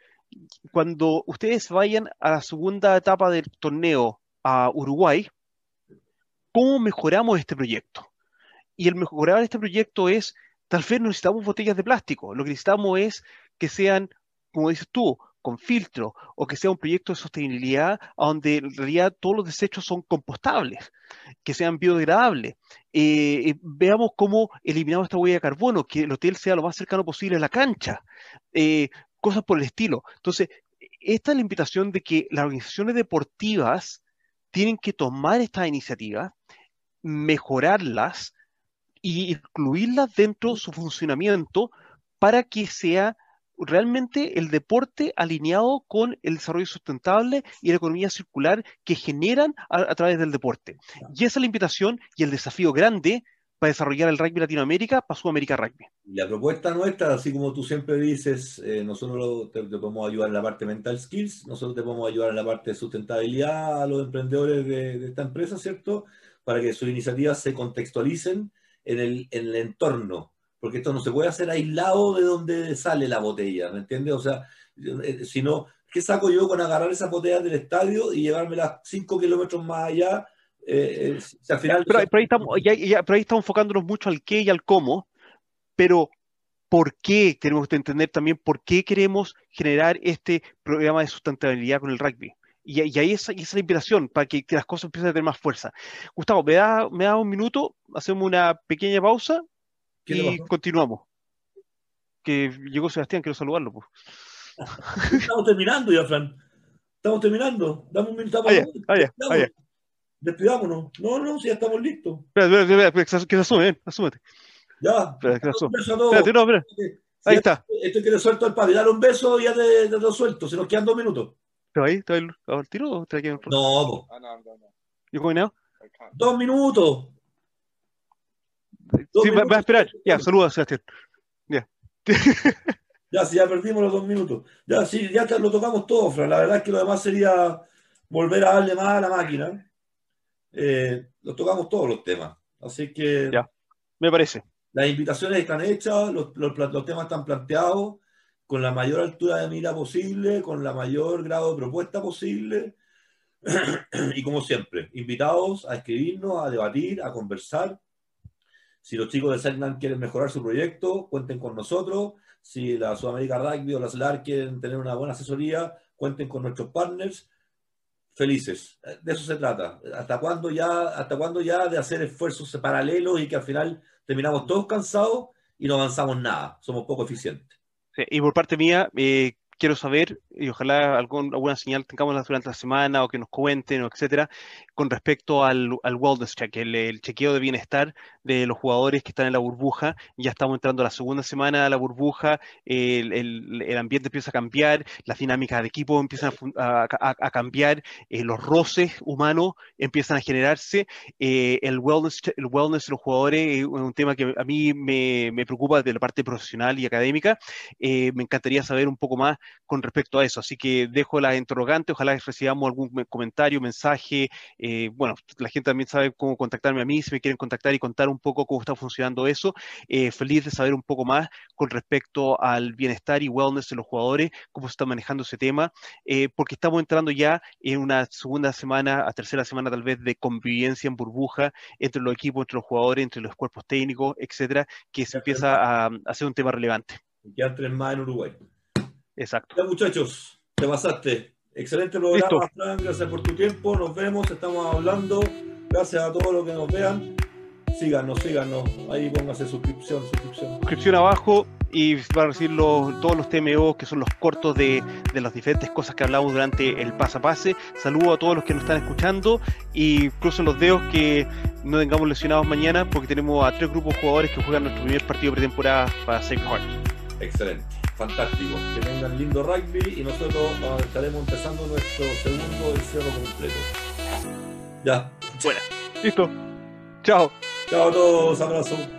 Cuando ustedes vayan a la segunda etapa del torneo a Uruguay, ¿cómo mejoramos este proyecto? Y el mejorar este proyecto es, tal vez no necesitamos botellas de plástico, lo que necesitamos es que sean, como dices tú, con filtro o que sea un proyecto de sostenibilidad donde en realidad todos los desechos son compostables, que sean biodegradables. Eh, eh, veamos cómo eliminamos esta huella de carbono, que el hotel sea lo más cercano posible a la cancha, eh, cosas por el estilo. Entonces, esta es la invitación de que las organizaciones deportivas tienen que tomar estas iniciativas, mejorarlas e incluirlas dentro de su funcionamiento para que sea realmente el deporte alineado con el desarrollo sustentable y la economía circular que generan a, través del deporte. Y esa es la invitación y el desafío grande para desarrollar el rugby Latinoamérica para Sudamérica Rugby. La propuesta nuestra, así como tú siempre dices, eh, nosotros te, podemos ayudar en la parte mental skills, nosotros te podemos ayudar en la parte de sustentabilidad a los emprendedores de, esta empresa, ¿cierto? Para que sus iniciativas se contextualicen en el, en el entorno porque esto no se puede hacer aislado de donde sale la botella, ¿me entiendes? O sea, eh, si no, ¿qué saco yo con agarrar esas botellas del estadio y llevármelas 5 kilómetros más allá? Eh, eh, al final, pero, ahí estamos, pero ahí estamos enfocándonos mucho al qué y al cómo, pero ¿por qué tenemos que entender también por qué queremos generar este programa de sustentabilidad con el rugby? Y, ahí esa, es la inspiración para que, las cosas empiecen a tener más fuerza. Gustavo, ¿me da, me da un minuto? Hacemos una pequeña pausa y continuamos. Que llegó Sebastián, quiero saludarlo. Pues. Estamos terminando ya, Fran. Estamos terminando. Dame un minuto para. Despidámonos. No, no, si ya estamos listos. Espera, espera, espera, que se asume, eh, asúmete. Ya. Espera, que se asume. Espérate, no, espera. Ahí está. Esto que le suelto al padre. Dale un beso y ya te, lo suelto. Se nos quedan dos minutos. ¿Pero ahí? ¿Te el tiro o te No, no. Ah, no, no, no. ¿You going now? Dos minutos. Sí, va, a esperar. Ya, saluda, Sebastián. Ya. ya, si ya perdimos los dos minutos. Ya, sí, ya lo tocamos todo, Fran. La verdad es que lo demás sería volver a darle más a la máquina. Eh, lo tocamos todos los temas. Así que. Ya, me parece. Las invitaciones están hechas, los, los temas están planteados con la mayor altura de mira posible, con la mayor grado de propuesta posible. y como siempre, invitados a escribirnos, a debatir, a conversar si los chicos de Segnan quieren mejorar su proyecto, cuenten con nosotros. Si la Sudamérica Rugby o la SLAR quieren tener una buena asesoría, cuenten con nuestros partners. Felices. De eso se trata. ¿Hasta cuándo ya, hasta cuándo ya de hacer esfuerzos paralelos y que al final terminamos todos cansados y no avanzamos nada? Somos poco eficientes. y por parte mía, eh, quiero saber, y ojalá algún, alguna señal tengamos durante la semana o que nos cuenten, etcétera, con respecto al, wellness check, el, chequeo de bienestar de los jugadores que están en la burbuja. Ya estamos entrando a la segunda semana de la burbuja, el, el, ambiente empieza a cambiar, las dinámicas de equipo empiezan a, cambiar, eh, los roces humanos empiezan a generarse. Eh, el, wellness, el wellness de los jugadores es un tema que a mí me, preocupa desde la parte profesional y académica. Eh, me encantaría saber un poco más con respecto a eso. Así que dejo la interrogante, ojalá recibamos algún comentario, mensaje. Eh, bueno, la gente también sabe cómo contactarme a mí, si me quieren contactar y contar un poco cómo está funcionando eso. Eh, feliz de saber un poco más con respecto al bienestar y wellness de los jugadores, cómo se está manejando ese tema, eh, porque estamos entrando ya en una segunda semana, a tercera semana tal vez de convivencia en burbuja entre los equipos, entre los jugadores, entre los cuerpos técnicos, etcétera, que se empieza a, a ser un tema relevante. Ya tres más en Uruguay. Exacto. Ya, muchachos, te pasaste. Excelente programa, Fran. Gracias por tu tiempo. Nos vemos, estamos hablando. Gracias a todos los que nos vean. Síganos, síganos. Ahí póngase suscripción, suscripción. Suscripción abajo y van a recibir todos los TMO que son los cortos de, de, las diferentes cosas que hablamos durante el pase a pase. Saludo a todos los que nos están escuchando y cruzo los dedos que no tengamos lesionados mañana porque tenemos a tres grupos de jugadores que juegan nuestro primer partido pretemporada para Sacred Heart. Excelente fantástico. Que tengan lindo rugby y nosotros ah, estaremos empezando nuestro segundo encierro completo. Ya. Buena. Listo. Chao. Chao a todos. Abrazo.